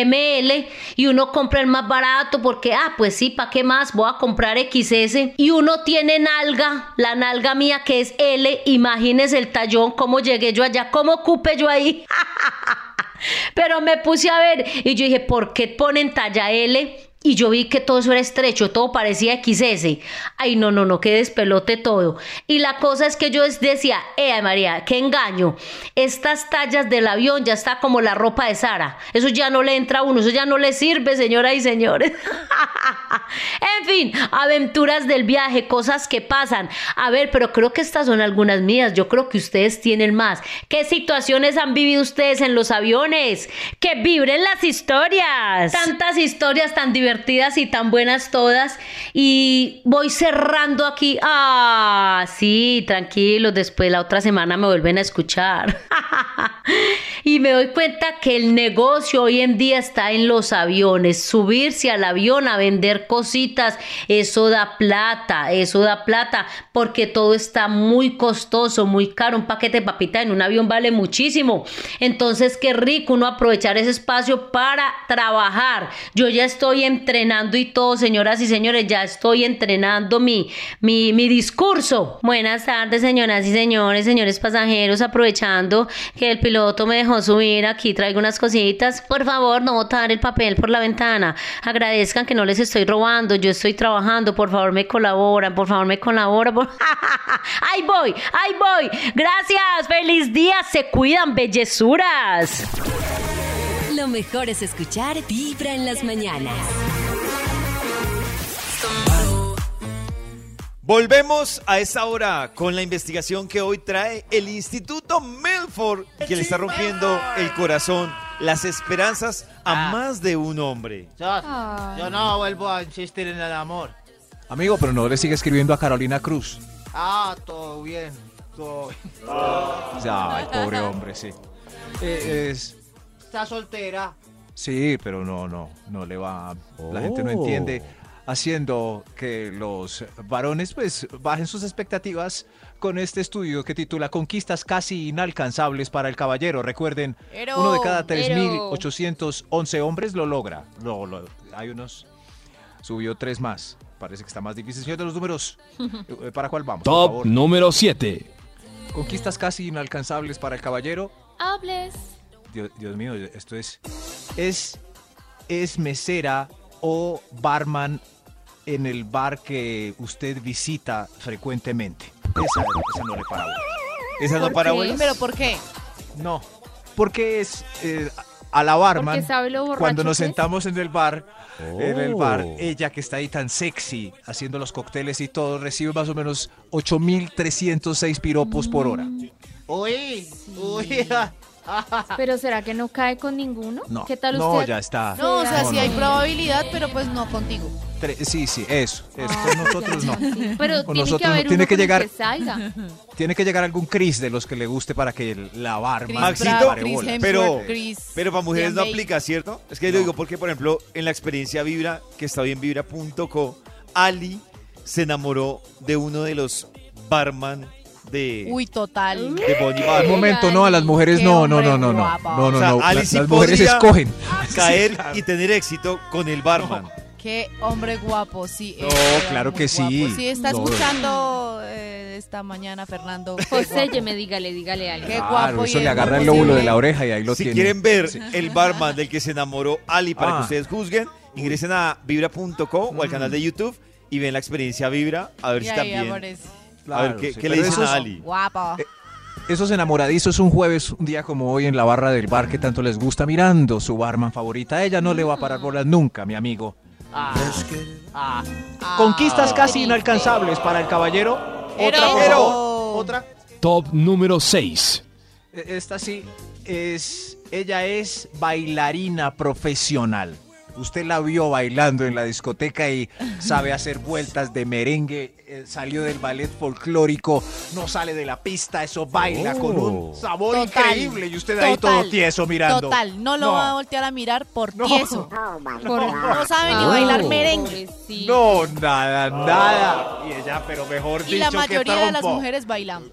ML y uno compra el más barato porque ah pues sí, ¿para qué más? Voy a comprar XS y uno tiene nalga, la nalga mía que es L, imagínese el tallón, cómo llegué yo allá, cómo ocupe yo ahí. *laughs* Pero me puse a ver y yo dije, ¿por qué ponen talla L? Y yo vi que todo eso era estrecho, todo parecía XS. Ay, no, no, no, que despelote todo. Y la cosa es que yo decía, eh, María, qué engaño. Estas tallas del avión ya está como la ropa de Sara. Eso ya no le entra a uno, eso ya no le sirve, señoras y señores. *laughs* en fin, aventuras del viaje, cosas que pasan. A ver, pero creo que estas son algunas mías. Yo creo que ustedes tienen más. ¿Qué situaciones han vivido ustedes en los aviones? Que vibren las historias. Tantas historias tan divertidas y tan buenas todas. Y voy cerrando aquí. Ah, sí, tranquilos. Después la otra semana me vuelven a escuchar. *laughs* y me doy cuenta que el negocio hoy en día está en los aviones. Subirse al avión a vender cositas, eso da plata, eso da plata, porque todo está muy costoso, muy caro. Un paquete de papita en un avión vale muchísimo. Entonces, qué rico uno aprovechar ese espacio para trabajar. Yo ya estoy entrenando y todo, señoras y señores, ya estoy entrenando mi, mi, mi discurso. Buenas tardes, señoras y señores, señores pasajeros, aprovechando que el piloto me dejó subir, aquí traigo unas cositas. Por favor, no botar el papel por la ventana. Agradezcan que no les estoy robando, yo estoy trabajando, por favor me colaboran, por favor me colaboran. Por... *laughs* ¡Ahí voy! ¡Ahí voy! Gracias, feliz día, se cuidan, bellezuras. Lo mejor es escuchar Vibra en las mañanas. Volvemos a esta hora con la investigación que hoy trae el Instituto Milford, que le está rompiendo el corazón, las esperanzas a más de un hombre. Yo, yo no vuelvo a insistir en el amor. Amigo, pero no le sigue escribiendo a Carolina Cruz. Ah, todo bien. Todo bien. Ay, pobre hombre, sí. Eh, es, Está soltera. sí, pero no, no, no le va. La gente no Oh. entiende. Haciendo que los varones, pues, bajen sus expectativas con este estudio que titula Conquistas casi inalcanzables para el caballero. Recuerden, Pero, uno de cada pero. 3.811 hombres lo logra. Lo- lo- hay unos. Subió tres más. Parece que está más difícil. Señor de los números, *laughs* ¿para cuál vamos? Top número 7. Conquistas casi inalcanzables para el caballero. Hables. Dios, Dios mío, esto es. Es. Es mesera o barman en el bar que usted visita frecuentemente. Esa, esa no le para. Esa no ¿Por para bolas. Pero ¿por qué? No. Porque es eh, a la barman. Cuando nos sentamos en el bar, en el bar, Oh. ella que está ahí tan sexy, haciendo los cócteles y todo, recibe más o menos 8.306 piropos por hora. Uy, uy. *laughs* Pero ¿será que no cae con ninguno? No, ¿Qué tal no, usted? ya está. No, o sea, No, sí no, hay no. probabilidad, pero pues no contigo. Tre- sí, sí, eso. eso. Ah, Con nosotros no. Sí, Pero Con tiene nosotros que no. haber Tiene uno que con el llegar- que salga. *laughs* Tiene que llegar algún Chris de los que le guste para que el- la barman Chris Maxito, Pratt, pare Chris bolas. Hemsworth, Pero- Chris Pero para mujeres no Bale. aplica, ¿cierto? Es que yo digo porque, por ejemplo, en la experiencia Vibra, que está bien vibra.co, Ali se enamoró de uno de los barman de, Uy, total. de Bonnie Un Bar. momento, no, a las mujeres no, no, no, no, no. No, no, no. Ali Las, mujeres escogen. *laughs* Caer y tener éxito con el barman. Qué hombre guapo, sí. No, claro que sí. guapo. Sí, está No. escuchando eh, esta mañana, Fernando. *laughs* José, me Pues dígale, dígale algo. Qué Claro, guapo. eso le agarra el lóbulo de la oreja y ahí lo si tiene. quieren ver Sí. el barman del que se enamoró Ali para Ah. que ustedes juzguen, ingresen a vibra.co o al canal de YouTube y ven la experiencia Vibra a ver Y si también. aparece. A ver qué, sí, qué le pero dicen esos- a Ali. Guapo. Esos enamoradizos un jueves, un día como hoy en la barra del bar que tanto les gusta, mirando su barman favorita. A ella no le va a parar bolas nunca, mi amigo. Ah, ah. Conquistas casi inalcanzables para el caballero. Pero- Otra, favor. Otra. Top número 6. E- Esta sí es. Ella es bailarina profesional. Usted la vio bailando en la discoteca y sabe hacer vueltas de merengue, eh, salió del ballet folclórico, no sale de la pista, eso baila con un sabor Total, increíble y usted ahí total, todo tieso mirando. Total, no lo No. va a voltear a mirar por No. tieso. *laughs* Por- No sabe ni bailar merengue. pobrecito. No, nada, nada. Y ella, pero mejor Y dicho, la que mayoría de las mujeres bailan.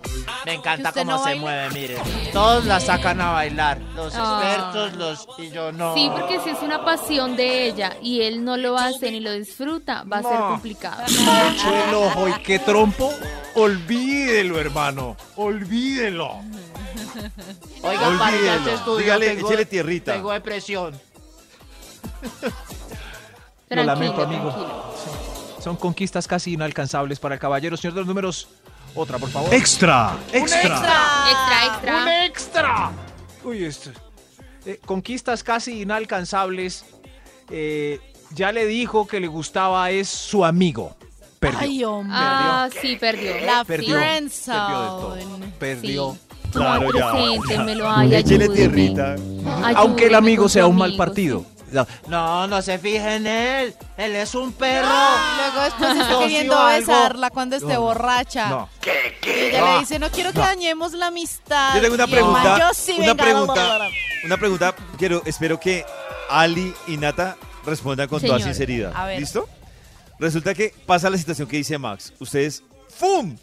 Me encanta ¿Que usted cómo no se baila? mueve, mire. *laughs* Todos la sacan a bailar. Los Ah. expertos, los. Y yo no. Sí, porque si es una pasión de ella y él no lo hace ni lo disfruta, va a ser No. complicado. Echo el ojo y qué trompo. Olvídelo, hermano. Olvídelo. Oiga, para ir a Olvídelo. este estudio. Dígale, tengo- échele tierrita. Tengo depresión. Lo lamento, amigo. tranquilo. Son conquistas casi inalcanzables para el caballero. Señor de los números, otra, por favor. Extra. ¡Extra! Extra, extra. ¡Un extra! Uy, esto. Eh, conquistas casi inalcanzables. Eh, ya le dijo que le gustaba es su amigo. Perdió. Ay, hombre. Ah, sí, perdió. La Perdió. friendzone. Perdió de todo. Perdió. Sí. Claro, ya. Échele ayúdeme. tierrita. Aunque el amigo sea un mal partido. No, No, no se fije en él. Él es un perro. Luego después está *laughs* queriendo besarla cuando esté No, borracha. No. Y ella le dice, no quiero que dañemos la amistad. Yo tengo una pregunta, "Yo sí, una venga, pregunta. bla, bla, bla". una pregunta, quiero, espero que Ali y Nata respondan con toda sinceridad. a ver. ¿Listo? Resulta que pasa la situación que dice Max. Ustedes, ¡fum!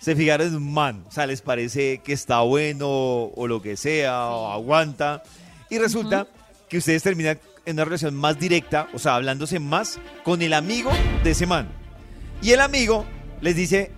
Se fijaron en un man. O sea, les parece que está bueno o lo que sea, o aguanta. Y resulta que ustedes terminan en una relación más directa, o sea, hablándose más con el amigo de ese man. Y el amigo les dice,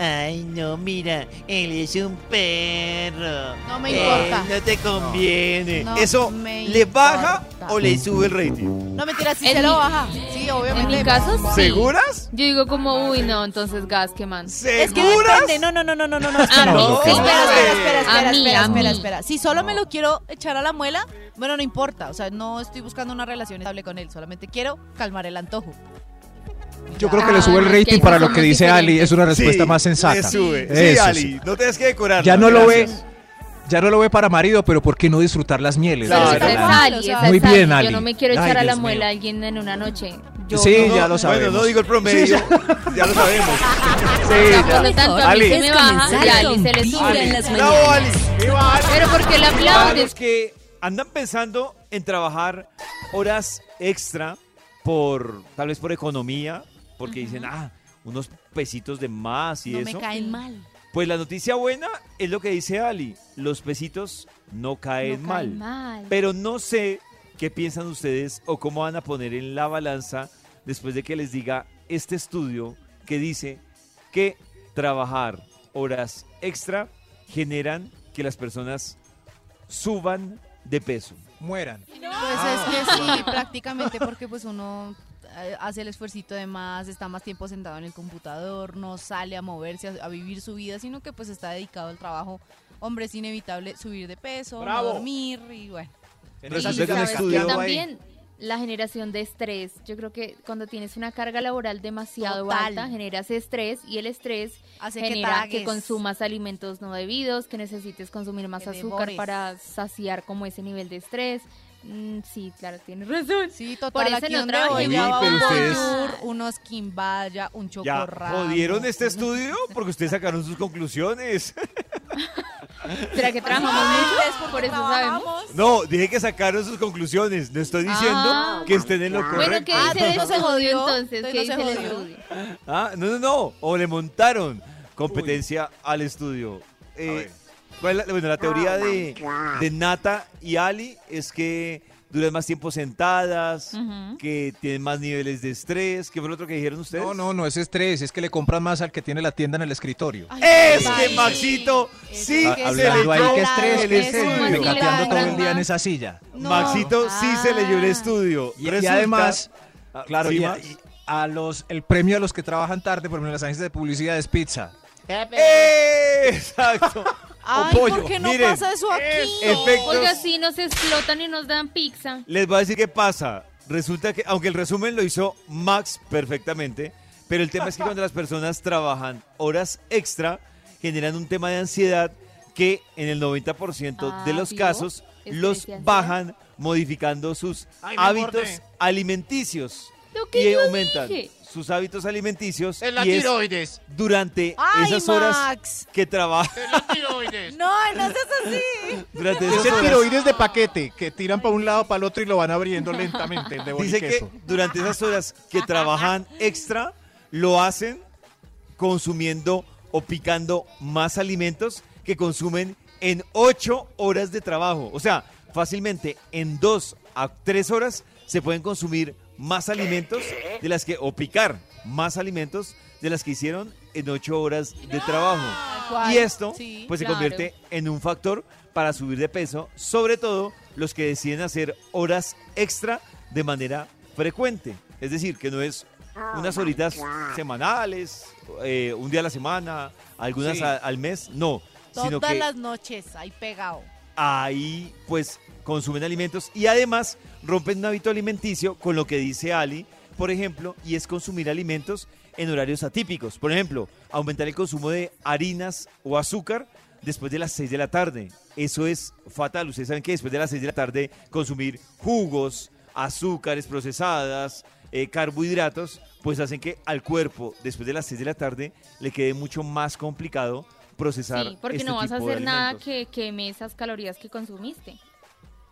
Ay, no, mira, él es un perro. No me importa. no te conviene. No ¿eso me le baja importa. o le sube el rating? No mentira, sí En se lo baja. Sí, En obviamente. mi caso, sí. ¿Seguras? Yo digo como, uy, no, entonces gas, qué man. Es que ¿Seguras? depende. No, no, no, no, no, no. no, A espera. mí No, sí. Espera, espera, espera, A espera, mí, espera, a espera, mí. espera. Si solo me lo quiero echar a la muela, bueno, no importa. O sea, no estoy buscando una relación estable con él. Solamente quiero calmar el antojo. Yo creo que le sube el Ah, rating para sí lo que dice Ali. Es una respuesta Sí, más sensata. le sube. Sí, Ali, sí. no tienes que decorar. Ya no lo ve, ya no lo ve para marido, pero ¿por qué no disfrutar las mieles? Claro. esa es. Ali, esa es Muy bien, Ali. Ali. Yo no me quiero Ay, echar a la Dios muela a alguien en una noche. Yo Sí, no. ya lo Bueno, sabemos. no digo el promedio, Sí, ya lo sabemos. O sea, por lo tanto, a mí Ali. se me baja y a Ali se le sube. en las ¡Bravo, mañanas. Ali! ¡Viva Ali! Pero porque le Para aplaudes. los que andan pensando en trabajar horas extra por, tal vez por economía, porque dicen, ah, unos pesitos de más y No eso. me caen mal. Pues la noticia buena es lo que dice Ali, los pesitos no caen No mal. cae mal. Pero no sé qué piensan ustedes o cómo van a poner en la balanza después de que les diga este estudio que dice que trabajar horas extra generan que las personas suban de peso. Mueran. Pues es que sí, prácticamente *laughs* porque pues uno eh, hace el esfuercito de más, está más tiempo sentado en el computador, no sale a moverse, a, a vivir su vida, sino que pues está dedicado al trabajo. Hombre, es inevitable subir de peso, no dormir y bueno. Resulta Y que un estudio también la generación de estrés. Yo creo que cuando tienes una carga laboral demasiado Total. alta, generas estrés y el estrés Hace que genera que, tragues. consumas alimentos no debidos, que necesites consumir más Que azúcar para saciar como ese nivel de estrés. Mm, sí, claro, tienes razón. Sí, Por total, eso aquí no donde Uy, un bonjour, unos quimbaya, un ¿Ya chocorramo. jodieron este estudio? Porque ustedes sacaron sus conclusiones. *laughs* ¿Será que trabajamos mucho? Por eso sabemos. No, dije que sacaron sus conclusiones. No estoy diciendo Ah. que estén en lo Bueno, correcto. ¿qué Ah, dice el entonces no se estudio jodió, entonces? entonces ¿Qué no dice se el jodió. estudio? Ah, no, no, no. O le montaron competencia al estudio. Eh, ¿cuál es la- bueno, la teoría de, de Nata y Ali es que duran más tiempo sentadas, Ujú. que tienen más niveles de estrés. ¿Qué fue lo otro que dijeron ustedes? No, no, no es estrés, es que le compran más al que tiene la tienda en el escritorio. Ay, Es sí. que Maxito, Es sí, que Hablando ahí leyó que el estrés, que estudio. recateando todo el día en esa silla. No. Maxito sí se leyó el Ah. estudio. Y, además, Ah, claro, ¿sí, y y a los, el premio a los que trabajan tarde, por ejemplo, en las agencias de publicidad es pizza. ¡Eh! *laughs* Exacto. Ay, pollo. ¿por qué no Miren, pasa eso aquí? efectos- Oiga, sí, nos explotan y nos dan pizza. Les voy a decir qué pasa. Resulta que, aunque el resumen lo hizo Max perfectamente, pero el tema es que cuando las personas trabajan horas extra, generan un tema de ansiedad que en el 90% de Ah, los ¿vio? casos los bajan modificando sus Ay, me hábitos alimenticios. Lo que Y yo aumentan dije. sus hábitos alimenticios Es la y es tiroides. durante Ay, esas horas Max. que trabajan. Es la tiroides. No, no seas así. Durante Es esas el horas- tiroides de paquete que tiran para un lado, para el otro y lo van abriendo lentamente. El de Dice que durante esas horas que trabajan extra, lo hacen consumiendo o picando más alimentos que consumen en ocho horas de trabajo. O sea, fácilmente en dos a tres horas se pueden consumir más alimentos de las que, o picar más alimentos de las que hicieron en ocho horas de trabajo. ¿Cuál? Y esto, Sí, pues se convierte en un factor para subir de peso, sobre todo los que deciden hacer horas extra de manera frecuente. Es decir, que no es unas horitas semanales, eh, un día a la semana, algunas Sí. a- al mes, no. Sino Todas que las noches, ahí pegado. Ahí pues consumen alimentos y además rompen un hábito alimenticio con lo que dice Ali, por ejemplo, y es consumir alimentos en horarios atípicos. Por ejemplo, aumentar el consumo de harinas o azúcar después de las 6 de la tarde. Eso es fatal. Ustedes saben que después de las 6 de la tarde consumir jugos, azúcares procesadas, eh, carbohidratos, pues hacen que al cuerpo después de las 6 de la tarde le quede mucho más complicado procesar Sí, porque este no vas a hacer nada que queme esas calorías que consumiste.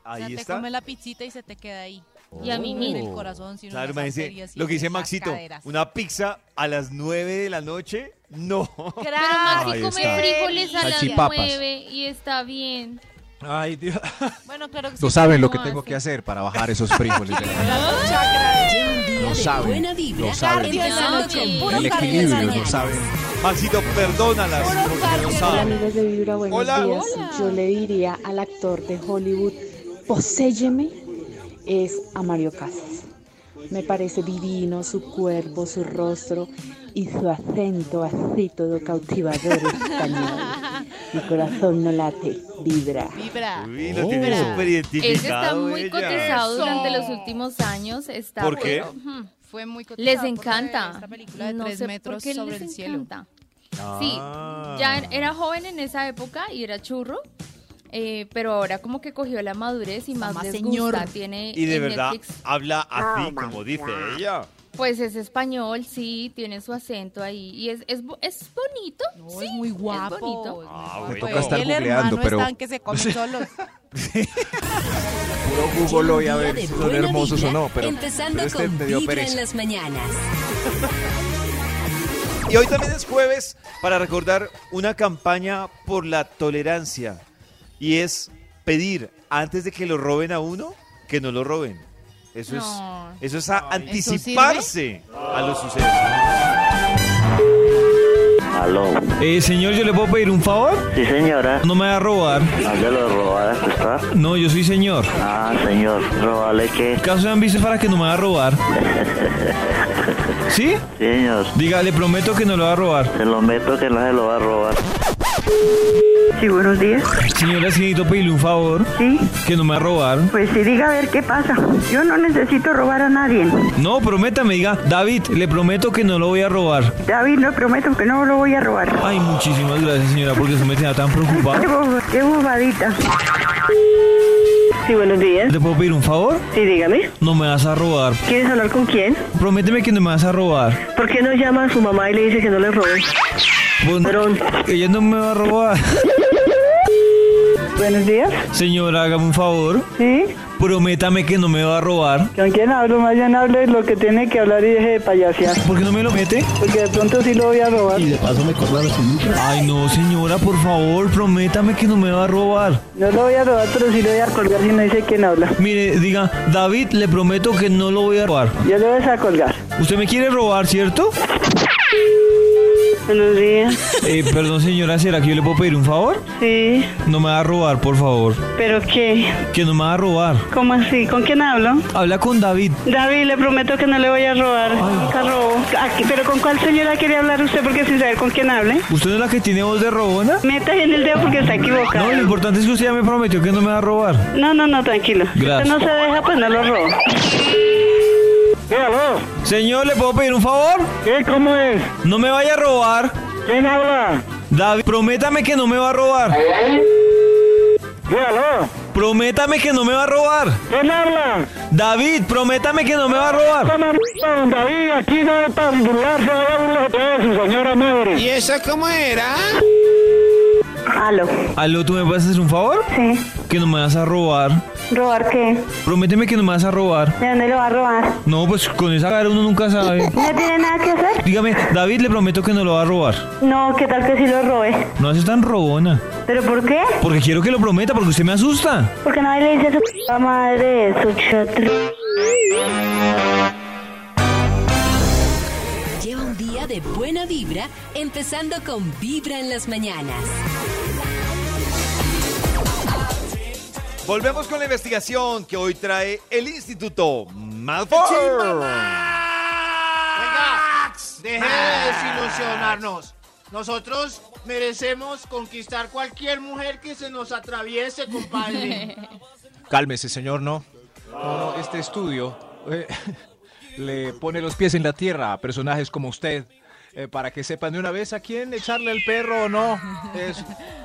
O sea, ahí te está. comes la pizzita y se te queda ahí. Y a mí En mismo. el corazón, sino Claro, en y lo que dice en Maxito. caderas. Una pizza a las 9 de la noche. No. Pero *laughs* Maxi Ahí come está. frijoles a las Salchipapas. 9 y está bien. Ay, Dios. Bueno, claro que No sí, saben lo ¿cómo que tengo hace? que hacer para bajar esos frijoles. de un día Lo buena vibra. lo Vibra El equilibrio, lo saben. Maxito, perdónalas. porque Hola saben. amigos de Vibra, buenos Hola. días. Hola. Yo le diría al actor de Hollywood, poséyeme, es a Mario Casas. Me parece divino su cuerpo, su rostro y su acento así todo cautivador español. Mi corazón no late, vibra. Vibra. Uy, lo tiene súper Ese está identificado muy ella. cotizado Eso. durante los últimos años. Está, ¿Por qué? Fue muy cotizado Les encanta. Esta película de no tres sé metros por qué sobre les el cielo. encanta. Sí, Ah. ya er- era joven en esa época y era churro. Eh, pero ahora como que cogió la madurez y más les señor. gusta. Tiene Y de en verdad Netflix, habla así como dice ella. pues es español, sí, tiene su acento ahí. Y es, es, bo- es bonito. No, sí, es muy guapo. bonito. Ah, Pues, bueno. toca estar el googleando, hermano pero- están que se comen *laughs* solos. Puro Google hoy a ver si son hermosos o no, pero, Empezando pero este con me Vibra en las mañanas. Y hoy también es jueves para recordar una campaña por la tolerancia. Y es pedir antes de que lo roben a uno, que no lo roben. Eso No. es, eso es a anticiparse a los sucesos. Aló. Eh, señor, ¿yo le puedo pedir un favor? Sí, señora. No me va a robar. ¿No se lo está? No, yo soy señor. Ah, señor. ¿Robarle qué? ¿Caso han visto para que no me va a robar? ¿Sí? Sí, señor. Diga, le prometo que no lo va a robar. Se lo meto que no se lo va a robar. Sí, buenos días. Señora, si necesito pedirle un favor. Sí. Que no me va a robar. Pues sí, diga a ver qué pasa. Yo no necesito robar a nadie. No, prométame, diga, David, le prometo que no lo voy a robar. David, no prometo que no lo voy a robar. Ay, muchísimas gracias, señora, porque eso me tenía tan Qué, preocupado. bo- qué bobadita. Sí, buenos días. ¿Le puedo pedir un favor? Sí, dígame. No me vas a robar. ¿Quieres hablar con quién? Prométeme que no me vas a robar. ¿Por qué no llama a su mamá y le dice que no le robe? Pues, Ladrón. ella no me va a robar. *laughs* Buenos días. Señora, hágame un favor. Sí. Prométame que no me va a robar. ¿Con quién hablo? Más bien hable lo que tiene que hablar y deje de payasear. ¿Por qué no me lo mete? Porque de pronto sí lo voy a robar. de paso me corta la Ay, no, señora, por favor, prométame que no me va a robar. No lo voy a robar, pero sí lo voy a colgar si no dice quién habla. Mire, diga, David, le prometo que no lo voy a robar. Ya lo vas a colgar. ¿Usted me quiere robar, cierto? Buenos días. *laughs* Eh, perdón, señora, ¿será que yo le puedo pedir un favor? Sí. No me va a robar, por favor. ¿Pero qué? Que no me va a robar. ¿Cómo así? ¿Con quién hablo? Habla con David. David, le prometo que no le voy a robar. Nunca robo. Aquí, ¿Pero con cuál señora quiere hablar usted? Porque sin saber con quién hable. ¿Usted no es la que tiene voz de robona? Meta bien el dedo porque está equivocado. No, lo importante es que usted ya me prometió que no me va a robar. No, no, no, tranquilo. Si Gracias. usted no se deja, pues no lo robo. Señor, ¿le puedo pedir un favor? ¿Qué? ¿Cómo es? No me vaya a robar. ¿Quién habla? David, prométame que no me va a robar. Dígalo. Prométame que no me va a robar. ¿Quién habla? David, prométame que no me va a robar. Don David, aquí no es para burlarse, a de su señora madre. ¿Y eso cómo era? Aló. Aló, ¿tú me puedes hacer un favor? Sí. Que no me vas a robar. ¿Robar qué? Prométeme que no me vas a robar. ¿De dónde lo va a robar? No, pues con esa cara uno nunca sabe. *laughs* ¿No tiene nada que hacer? Dígame, David, le prometo que no lo va a robar. No, ¿qué tal que sí lo robe? No haces tan robona. ¿Pero por qué? Porque quiero que lo prometa, porque usted me asusta. Porque nadie le dice a su p- madre eso, chatro. Lleva un día de buena vibra, empezando con Vibra en las mañanas. Volvemos con la investigación que hoy trae el Instituto Malfoy. Venga, deje de desilusionarnos. Nosotros merecemos conquistar cualquier mujer que se nos atraviese, compadre. *laughs* Cálmese, señor, no. No, no, este estudio eh, *laughs* le pone los pies en la tierra a personajes como usted eh, para que sepan de una vez a quién echarle el perro o no.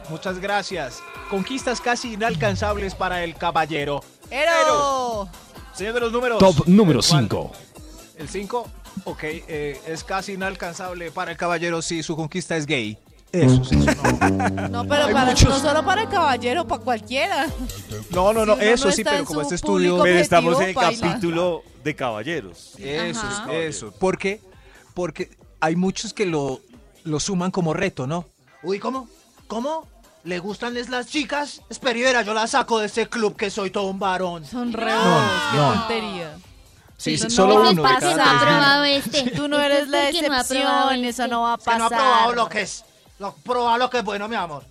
Muchas gracias. Conquistas casi inalcanzables para el caballero. ¡Ero! Señor de los números. Top número ¿el cuál? 5. El 5, ok, eh, es casi inalcanzable para el caballero si su conquista es gay. Eso, sí, eso no. No, pero Hay para, muchos- no solo para el caballero, para cualquiera. No, no, no, Si eso no sí, pero como este estudio... Pero estamos en el baila. capítulo de caballeros. Eso, Ajá. eso. ¿Por qué? Porque hay muchos que lo, lo suman como reto, ¿no? Uy, ¿cómo? ¿Cómo? ¿Le gustan es las chicas? Espera yo la saco de ese club que soy todo un varón. Son re No, qué no. tontería. Sí, sí, no solo a uno de pasar. cada tres mil. este. Tú no eres la ¿Por qué no excepción, probado eso este? no va a Que pasar. no ha probado lo que es. Lo, probado lo que es bueno, mi amor.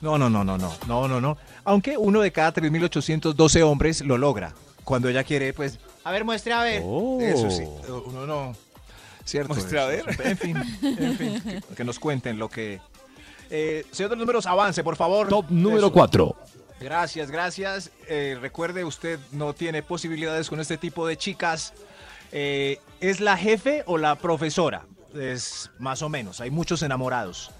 No, no, no, no, no, no, no, no. Aunque uno de cada 3.812 hombres lo logra. Cuando ella quiere, pues, A ver, muestre a ver. eso sí. Uno no. Cierto. Muestre a eso, ver. En fin, en fin. Que, *laughs* que nos cuenten lo que. Eh, señor de los números, avance, por favor. Top número Eso. 4. Gracias, gracias. Eh, recuerde, usted no tiene posibilidades con este tipo de chicas. Eh, ¿Es la jefe o la profesora? Es más o menos. Hay muchos enamorados.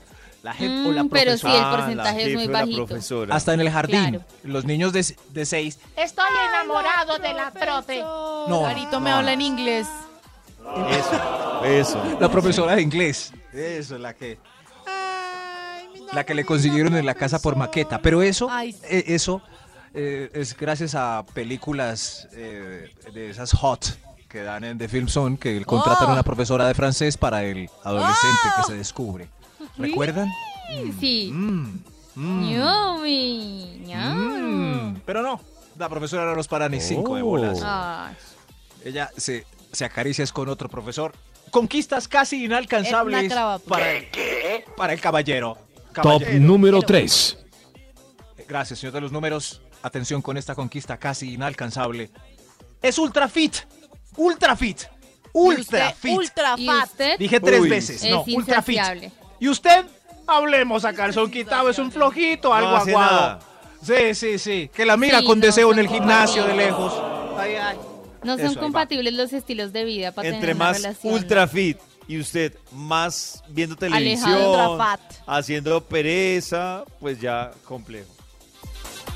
La jefe o la Mm, pero sí, profesora. el porcentaje es muy bajito. Hasta en el jardín. Claro. Los niños de, de seis. Estoy enamorado de la profe. No, Carito me no. habla en inglés. Eso, eso. La profesora de inglés. Eso, la que. La que le consiguieron en la casa por maqueta. Pero eso, Ay, sí. eh, eso eh, es gracias a películas eh, de esas hot que dan en The Film Zone, que contratan a una profesora de francés para el adolescente que se descubre. ¿Recuerdan? Sí. Mm, mm, Yummy. Mm. Pero no, la profesora no nos para ni cinco de Oh. bolas. Ay. Ella se, se acaricia con otro profesor. Conquistas casi inalcanzables pues. para el, para el caballero. Top número 3. Gracias, señor de los números. Atención con esta conquista casi inalcanzable. Es ultra fit. Ultra fit. Ultra fit. Ultra ¿Y fat. Dije tres Uy. veces. Es No, ultra fit. ¿Y usted? Hablemos a calzón quitado. Es un flojito, algo No aguado. nada. Sí, sí, sí. Que la mira Sí, con no, deseo en el gimnasio de lejos. Ay, ay. No son compatibles los estilos de vida para Entre tener una más relación. ultra fit y usted más viendo televisión, ultra fat. haciendo pereza, pues ya complejo.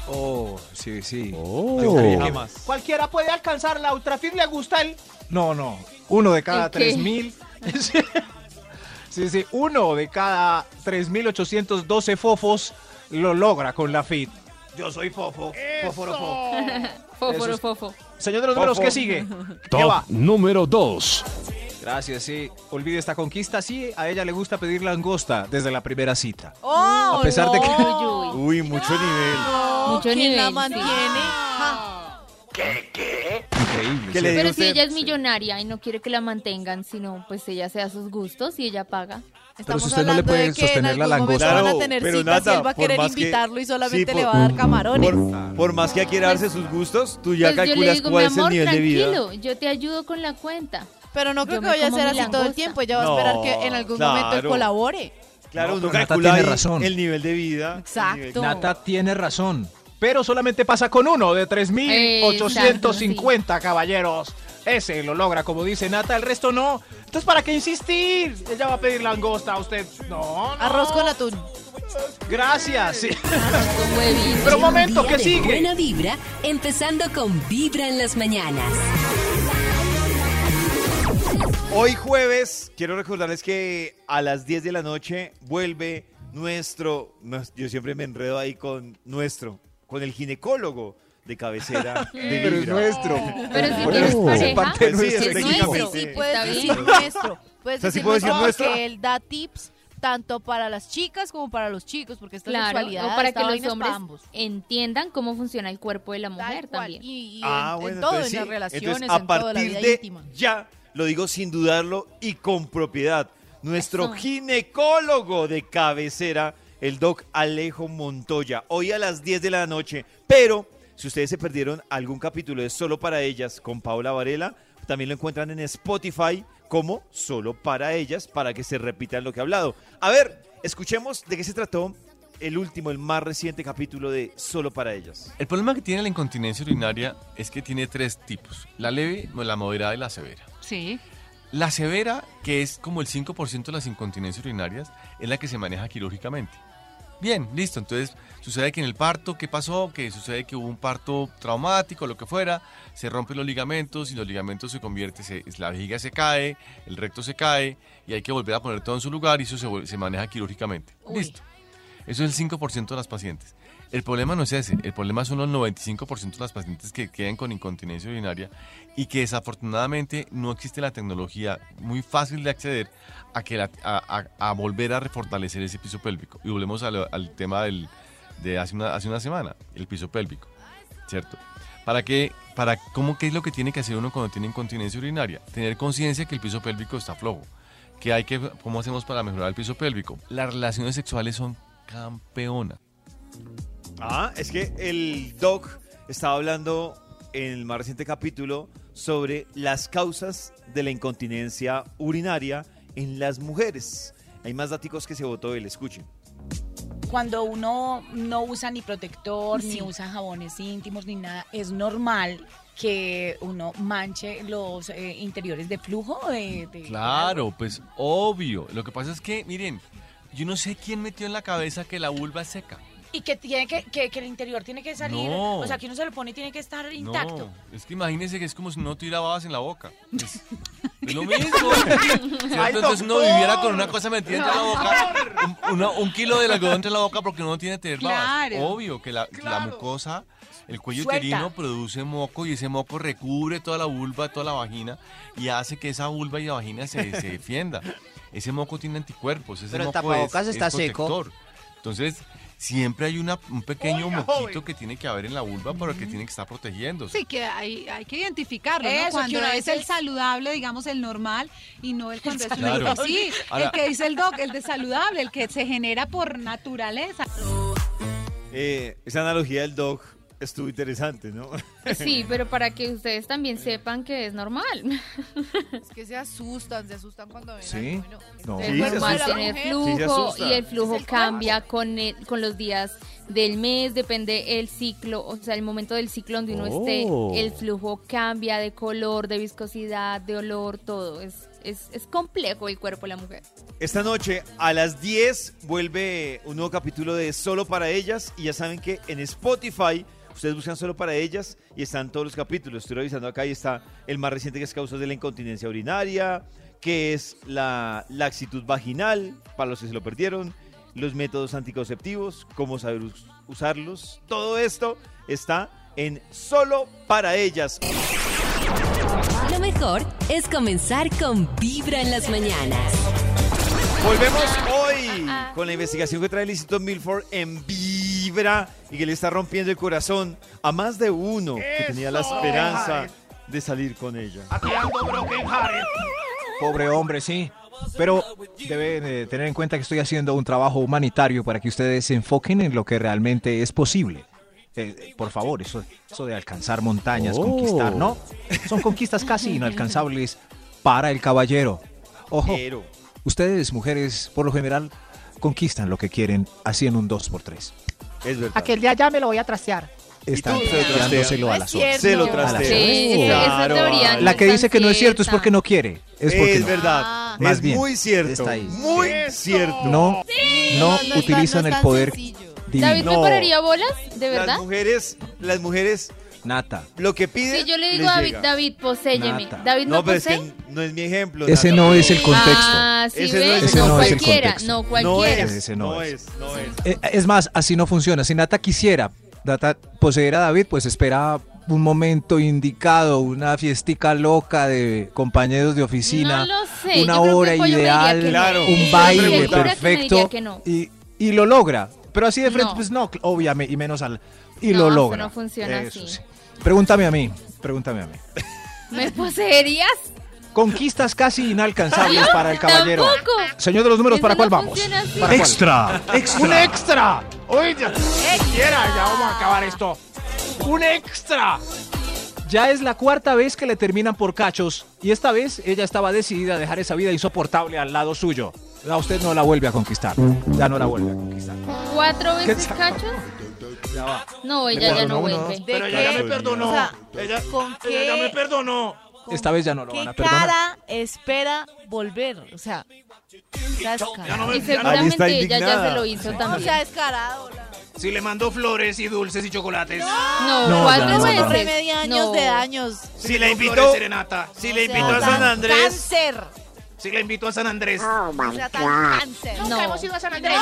Oh, sí, sí. Oh. Que- Jamás. Cualquiera puede alcanzar la ultra fit, le gusta el... No, no. Uno de cada ¿El qué? tres mil. *laughs* sí, sí. Uno de cada 3.812 fofos lo logra con la FIT. Yo soy fofo. *laughs* Eso es- fofo. Señor de los números, Fofo. ¿qué sigue? ¿Qué Top va? número 2. Gracias, sí. Olvide esta conquista. Sí, a ella le gusta pedir langosta desde la primera cita. Oh, A pesar de que-. Uy, Uy, mucho nivel. No, Mucho ¿quién nivel, la mantiene? Increíble. ¿Qué sí. le Pero si ella es millonaria y no quiere que la mantengan, sino pues ella se da sus gustos y ella paga. Estamos usted no le hablando puede de que en sostener la algún momento langosta. van a tener pero citas y nada, él va a querer que- invitarlo y solamente sí, le va a dar camarones. Por, por más que ella quiera darse sus gustos, tú ya pues calculas digo, cuál es el amor, nivel de vida. tranquilo, yo te ayudo con la cuenta. Pero no Yo creo que vaya a ser así todo el tiempo. Ella va a No, esperar que en algún momento él colabore. Claro, No, uno pero Nata calcula tiene razón. el nivel de vida. Exacto. Nata tiene razón. Pero solamente pasa con uno de 3.850 caballeros. Ese lo logra, como dice Nata, el resto no. Entonces, ¿para qué insistir? Ella va a pedir langosta a usted. No, no. Arroz con atún. Gracias. sí. Pero un momento, ¿qué sigue? Buena vibra, empezando con Vibra en las mañanas. Hoy jueves, quiero recordarles que a las 10 de la noche vuelve nuestro, nues- yo siempre me enredo ahí con nuestro, con el ginecólogo de cabecera *laughs* de Pero es nuestro. Pero si tienes pareja, parte de Pues sí, nuestro es nuestro. Sí, Sí, puedes decir nuestro. Puedes O sea, sí decir puedo decir nuestro porque él da tips tanto para las chicas como para los chicos, porque esta Claro, sexualidad o para que los es hombres para ambos. entiendan cómo funciona el cuerpo de la mujer también. Y, y Ah, en, bueno, en todo, entonces en las sí. relaciones, Entonces, a en toda la partir vida de íntima. ya, lo digo sin dudarlo y con propiedad, nuestro Eso. ginecólogo de cabecera, el doc Alejo Montoya, hoy a las 10 de la noche. Pero si ustedes se perdieron algún capítulo de Solo para Ellas con Paula Varela, también lo encuentran en Spotify como Solo para Ellas, para que se repitan lo que he hablado. A ver, escuchemos de qué se trató el último, el más reciente capítulo de Solo para Ellas. El problema que tiene la incontinencia urinaria es que tiene tres tipos: la leve, la moderada y la severa. Sí. La severa, que es como el 5% de las incontinencias urinarias, es la que se maneja quirúrgicamente. Bien, listo. Entonces, sucede que en el parto, ¿qué pasó? Que sucede que hubo un parto traumático, lo que fuera, se rompen los ligamentos y los ligamentos se convierten, se- la vejiga se cae, el recto se cae y hay que volver a poner todo en su lugar y eso se maneja quirúrgicamente. Listo. Eso es el 5% de las pacientes. El problema no es ese, el problema son los 95% de las pacientes que quedan con incontinencia urinaria y que desafortunadamente no existe la tecnología muy fácil de acceder a, que la- a, a- a volver a refortalecer ese piso pélvico. Y volvemos al, al tema del, de hace una, hace una semana, el piso pélvico, ¿cierto? ¿Para qué? Para, ¿Cómo qué es lo que tiene que hacer uno cuando tiene incontinencia urinaria? Tener conciencia que el piso pélvico está flojo. que hay que, ¿Cómo hacemos para mejorar el piso pélvico? Las relaciones sexuales son campeonas. Ah, es que el doc estaba hablando en el más reciente capítulo sobre las causas de la incontinencia urinaria en las mujeres. Hay más datos que se votó él, escuchen. Cuando uno no usa ni protector, ni usa jabones íntimos, ni nada, es normal que uno manche los eh, interiores de flujo de, de- Claro, pues obvio. Lo que pasa es que, miren, yo no sé quién metió en la cabeza que la vulva es seca. Y que tiene que, que, que el interior tiene que salir, No. o sea, que uno se lo pone y tiene que estar intacto. No, es que imagínense que es como si no tuviera babas en la boca. Es, es *laughs* lo mismo. Entonces uno viviera con una cosa metida entre la boca, un, una- un kilo de algodón entre la boca porque uno no tiene que tener babas. Claro. Obvio que la, mucosa, el cuello Suelta. uterino produce moco y ese moco recubre toda la vulva, toda la vagina y hace que esa vulva y la vagina se, se defienda. Ese moco tiene anticuerpos, ese Pero el moco es, tapabocas es está seco. protector. Entonces, siempre hay una, un pequeño Oiga, moquito joven. que tiene que haber en la vulva para que tiene que estar protegiéndose. Sí, que hay, hay que identificarlo, ¿no? Eso, que Cuando es el saludable, digamos, el normal, y no el cuando es un Claro. Sí, *laughs* Ahora- el que dice el doc, el de saludable, el que se genera por naturaleza. Eh, esa analogía del doc estuvo interesante, ¿no? Sí, pero para que ustedes también sepan que es normal. Es que se asustan, se asustan cuando ven Sí. bueno, No. Es Sí, normal tener flujo y el flujo el cambia con, el- con los días del mes, depende el ciclo, o sea, el momento del ciclo donde uno Oh. esté, el flujo cambia de color, de viscosidad, de olor, todo. Es, es, es complejo el cuerpo de la mujer. Esta noche a las 10 vuelve un nuevo capítulo de Solo para ellas y ya saben que en Spotify ustedes buscan Solo para ellas y están todos los capítulos. Estoy revisando acá y está el más reciente que es causas de la incontinencia urinaria, que es la laxitud vaginal, para los que se lo perdieron, los métodos anticonceptivos, cómo saber us- usarlos. Todo esto está en Solo para ellas. Lo mejor es comenzar con Vibra en las mañanas. Volvemos hoy con la investigación que trae el Instituto Milford en Vibra y que le está rompiendo el corazón a más de uno que tenía la esperanza de salir con ella. Aquí ando Broken Hearted. Pobre hombre, sí. Pero deben eh, tener en cuenta que estoy haciendo un trabajo humanitario para que ustedes se enfoquen en lo que realmente es posible. Eh, por favor, eso, eso de alcanzar montañas, Oh. conquistar, ¿no? Son conquistas casi inalcanzables para el caballero. Ojo, ustedes, mujeres, por lo general, conquistan lo que quieren así en un 2x3. Es verdad. Aquel día ya me lo voy a trastear. Están tú se lo tirándoselo No a. Se lo trastea. Sí, esa Claro. teoría La que dice que no es cierto es porque no quiere. Es porque Es no. verdad. Ah. Más es bien, muy cierto. está ahí. Muy cierto. No, no no utilizan el poder sencillo. divino. David me No. pararía bolas, ¿de verdad? Las mujeres, las mujeres, Nata. lo que piden. Sí, yo le digo a David, llega. David, poséyeme. Nata. David no, No, pero es posee. que no es mi ejemplo. Ese Nata. no es el contexto. Ah, sí, Ese no es- no, ese no es el cualquiera, contexto. no No cualquiera. es, Ese no no es. es, no es. Eh, es más, así no funciona. Si Nata quisiera Nata poseer a David, pues espera un momento indicado, una fiestica loca de compañeros de oficina, No lo sé, una hora Pollo me diría ideal, que no. Claro. un baile segura que me perfecto diría que no. y, y lo logra. Pero así de frente, No. pues no, obviamente, y menos al... Y No, lo eso logra. no funciona Eso así. sí. Pregúntame a mí, pregúntame a mí. ¿Me poseerías? Conquistas casi inalcanzables para el caballero. Tampoco. Señor de los números, ¿para no cuál vamos? funciona así. ¿Para cuál? Extra, ¡Un extra. extra! Oiga, quiera, ya vamos a acabar esto. ¡Un extra! Ya es la cuarta vez que le terminan por cachos y esta vez ella estaba decidida a dejar esa vida insoportable al lado suyo. A usted no la vuelve a conquistar. Ya no la vuelve a conquistar. ¿Cuatro veces cachos? Ya va. No, ella ya no ¿no? vuelve. Pero ¿De ella ya me perdonó. O sea, ella, ¿con ella qué? ya me perdonó. ¿Con Esta vez ya no lo van ¿Qué a perdonar. cara espera volver? O sea, Sea descarado. Y está seguramente ella ya indignada. se lo hizo No también. sea descarado. la- Si le mandó flores y dulces y chocolates. No, No, cuatro ya no, veces. no. Remedia años No. de años. Si le le invitó serenata. Si le invitó a San Andrés. Cáncer. Si le invitó a San Andrés. No sea tan cáncer. No. hemos ido a San Andrés.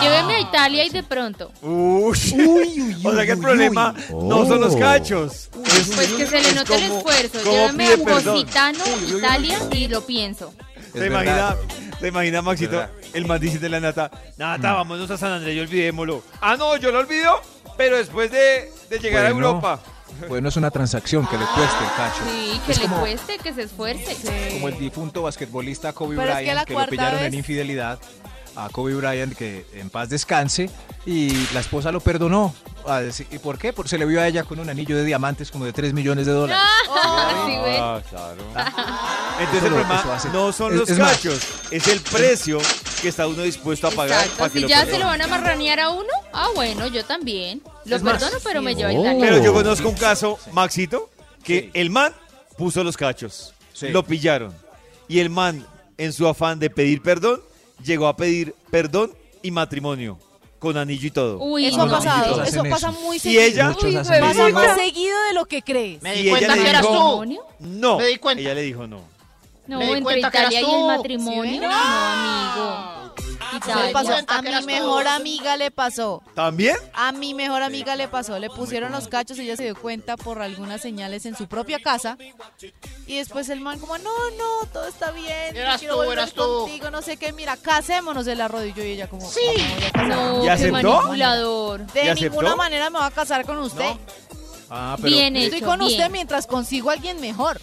Lléveme a Italia y de pronto. Uy. *laughs* o sea que el problema no son los cachos. Es- Pues que se le note el esfuerzo. pide a. Positano, Italia y lo pienso. ¿Te imagina, te imagina, Maxito, el man dice de la Nata, Nata, vámonos a San Andrés y olvidémoslo. Ah, no, yo lo olvido, pero después de, de llegar a. Europa. Bueno, es una transacción que le cueste el cacho. Sí, que Es le como- cueste, que se esfuerce. Como el difunto basquetbolista Kobe Pero es que Bryant, la que, lo pillaron en infidelidad. A Kobe Bryant, que en paz descanse. Y la esposa lo perdonó. ¿Y por qué? Porque se le vio a ella con un anillo de diamantes como de 3 millones de dólares. Ah, sí. Ah, claro. Entonces el problema no son es- los es más- cachos, es el precio que está uno dispuesto a pagar Exacto. para que Si lo ya se lo van a marranear a uno, ah, bueno, yo también. Lo Es más, perdono, pero me lleva a Oh. Italia. Pero yo conozco un caso, Maxito, que Sí. el man puso los cachos, Sí. lo pillaron. Y el man, en su afán de pedir perdón, llegó a pedir perdón y matrimonio, con anillo y todo. Uy, Eso no. ha pasado. Eso pasa eso. muy Y seguido. ella- Muchos hacen bebé. Pasa eso. más seguido de lo que crees. Me Y di cuenta ella le que eras dijo- tú. ¿Matrimonio? No, Me di cuenta. ella le dijo no. No, Me di entre cuenta que eras y tú. el matrimonio. ¿Sí ven? no, amigo. Le Italia. pasó, cuenta a mi tú. mejor amiga le pasó. ¿También? A mi mejor amiga le pasó. Le pusieron los cachos y ella se dio cuenta por algunas señales en su propia casa. Y después el man como, no, no, todo está bien. Eras quiero tú, volver eras tú. contigo, no sé qué. Mira, casémonos de la rodillo y ella como, Sí. No, ¿Y qué aceptó? manipulador. De ¿Y aceptó? ninguna manera me voy a casar con usted. Ah, Bien Estoy hecho, con bien. usted mientras consigo a alguien mejor.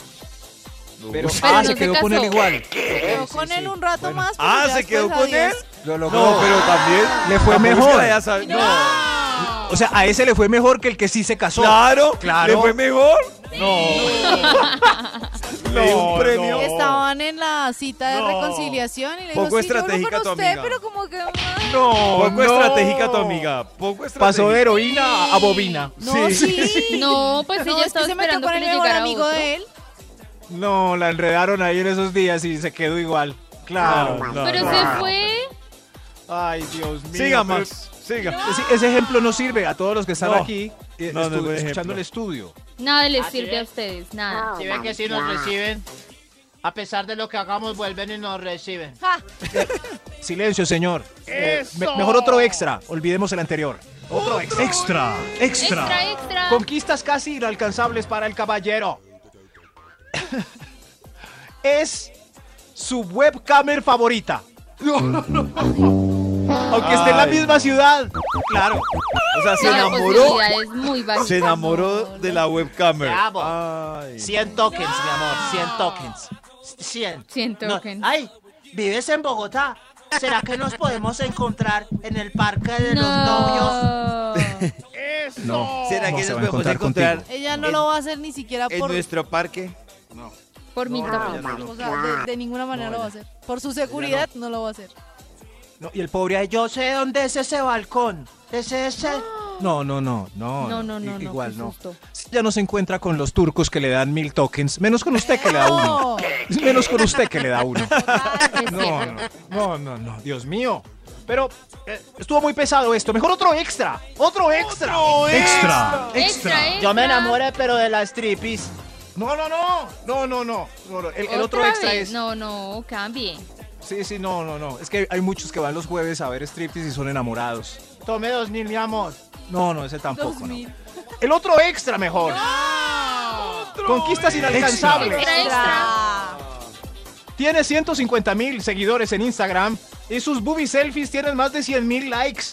Pero, Pero ah, no se se quedó con él igual. Quedó Sí, con sí, él sí. un rato Bueno. más. Ah, ¿se quedó con él? adiós. Lo logró. No, pero también Le fue mejor. No, O sea, a ese le fue mejor que el que sí se casó. claro, Claro. ¿le fue mejor? No. *laughs* Le dio un No, premio. no. Estaban en la cita de No. reconciliación y le dijo, Poco sí, yo estratégica tu amiga. pero como que... ah, No, Poco no. estratégica tu amiga. Poco estratégica. Pasó de heroína a bobina. No, sí. *laughs* No, pues No, ella es que estaba se metió esperando con que el mejor amigo otro. de él. No, la enredaron ahí en esos días y se quedó igual. Claro. No, no, Pero no. se fue. Ay, Dios mío. Siga, pero- Max. Siga. Ese, ese ejemplo no sirve a todos los que están No. aquí eh, No, no es estu- escuchando el estudio. Nada les Ah, ¿sí sirve a ves? ustedes, nada. Si ven que si nos reciben, a pesar de lo que hagamos, vuelven y nos reciben. *laughs* Silencio, señor. Eh, me- mejor otro extra. Olvidemos el anterior. Otro extra. Extra, extra. Extra, extra. Conquistas casi inalcanzables para el caballero. *laughs* es su webcamer favorita. *laughs* Aunque esté en la Ay. misma ciudad. Claro. O sea, se La enamoró. posibilidad es muy baja. Se enamoró de la webcamer. Bravo. Ay. 100 tokens, mi amor, 100 tokens. 100. 100 No, tokens. Ay, ¿vives en Bogotá? ¿Será que nos podemos encontrar en el parque de los novios? *laughs* No. No. ¿Será no que se nos va a podemos encontrar encontrar. Ella no En- lo va a hacer ni siquiera en por... nuestro parque? Por mi tamaño. O sea, de, de ninguna manera lo va a hacer. Por su seguridad no lo va a hacer. No, y el pobre ahí, yo sé dónde es ese balcón. Ese *gasps* es el... No, no, no, no. No, no, no, i- no, Igual no. Ya no se encuentra con los turcos que le dan mil tokens. Menos con usted que le da uno. *laughs* No. Menos con usted que le da uno. *laughs* No, no, no, no, no, Dios mío. Pero eh, estuvo muy pesado esto. Mejor otro extra. Otro extra. Extra, Extra, extra. Yo me enamoré, pero de las tripis. No, no, no. No, no, no. No, no, El, el otro ¿Otra extra vez? es. No, no, cambie. Sí, sí, no, no, no. Es que hay muchos que van los jueves a ver striptease y son enamorados. Tome dos mil, mi amor. No, no, ese tampoco, Dos no. El otro extra mejor. Conquistas inalcanzables. Extra, extra. Tiene 150 mil seguidores en Instagram y sus booby selfies tienen más de 100 mil likes.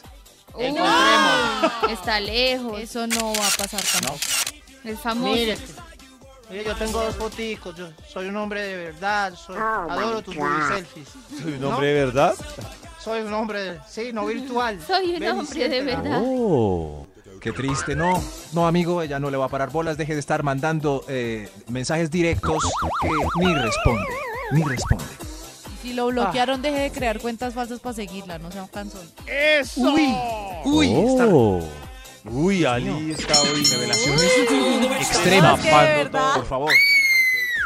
Encontremos. está lejos. Eso no va a pasar tampoco. Es famoso. Mire, yo tengo dos foticos. Yo soy un hombre de verdad. Soy, adoro tus selfies. ¿Soy un hombre de verdad? Soy un hombre, de- sí, no virtual. *laughs* Soy un Ven hombre de verdad. Oh. Qué triste, no. No, amigo, ella no le va a parar bolas. Deje de estar mandando eh, mensajes directos que ni responde. Ni responde. Si lo bloquearon, deje de crear cuentas falsas para seguirla, no sea un cansón. Uy, uy, está Oh. Uy, Ali está hoy. revelaciones extremas. Por favor.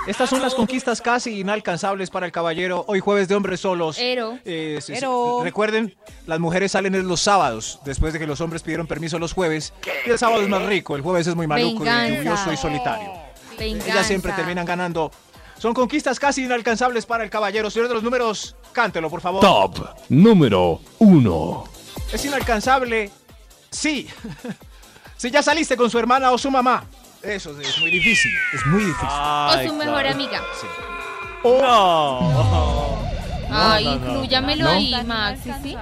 Estas son las conquistas casi inalcanzables para el caballero. Hoy jueves de hombres solos. Ero. Eh, sí, sí. Ero. Recuerden, las mujeres salen es los sábados, después de que los hombres pidieron permiso los jueves. Y el sábado es más rico, el jueves es muy maluco, y lluvioso y solitario. Venganza. Ellas siempre terminan ganando. Son conquistas casi inalcanzables para el caballero. Señor de los números, cántelo, por favor. Top número 1. Es inalcanzable. Sí. *laughs* si ya saliste con su hermana o su mamá. Eso es muy difícil. Es muy difícil. O su mejor amiga. Ay, no, no, inclúyamelo no. ahí, Maxi, ¿sí?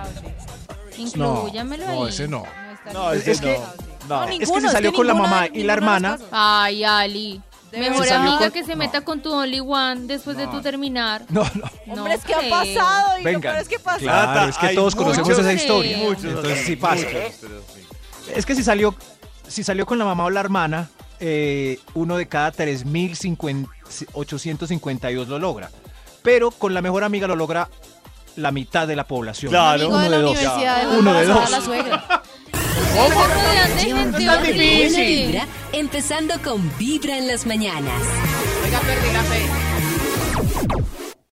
Inclúyamelo ahí. No, ese no. No, Es, ese es que, no. es que es salió que con la mamá y la hermana. Ay, Ali. Mejor Se amiga con- que se meta con tu Only One después de tu terminar. No, no. No Hombre, es que ha pasado y Venga. peor es que pasa. Claro, es que todos conocemos esa historia. muchos, Entonces sí pasa. Muchos, pero. Es que si salió, si salió con la mamá o la hermana, eh, uno de cada 3.852 lo logra. Pero con la mejor amiga lo logra la mitad de la población. Claro. Uno de dos. Uno *laughs* de dos. empezando con Vibra en las mañanas. Oiga, perdí la fe.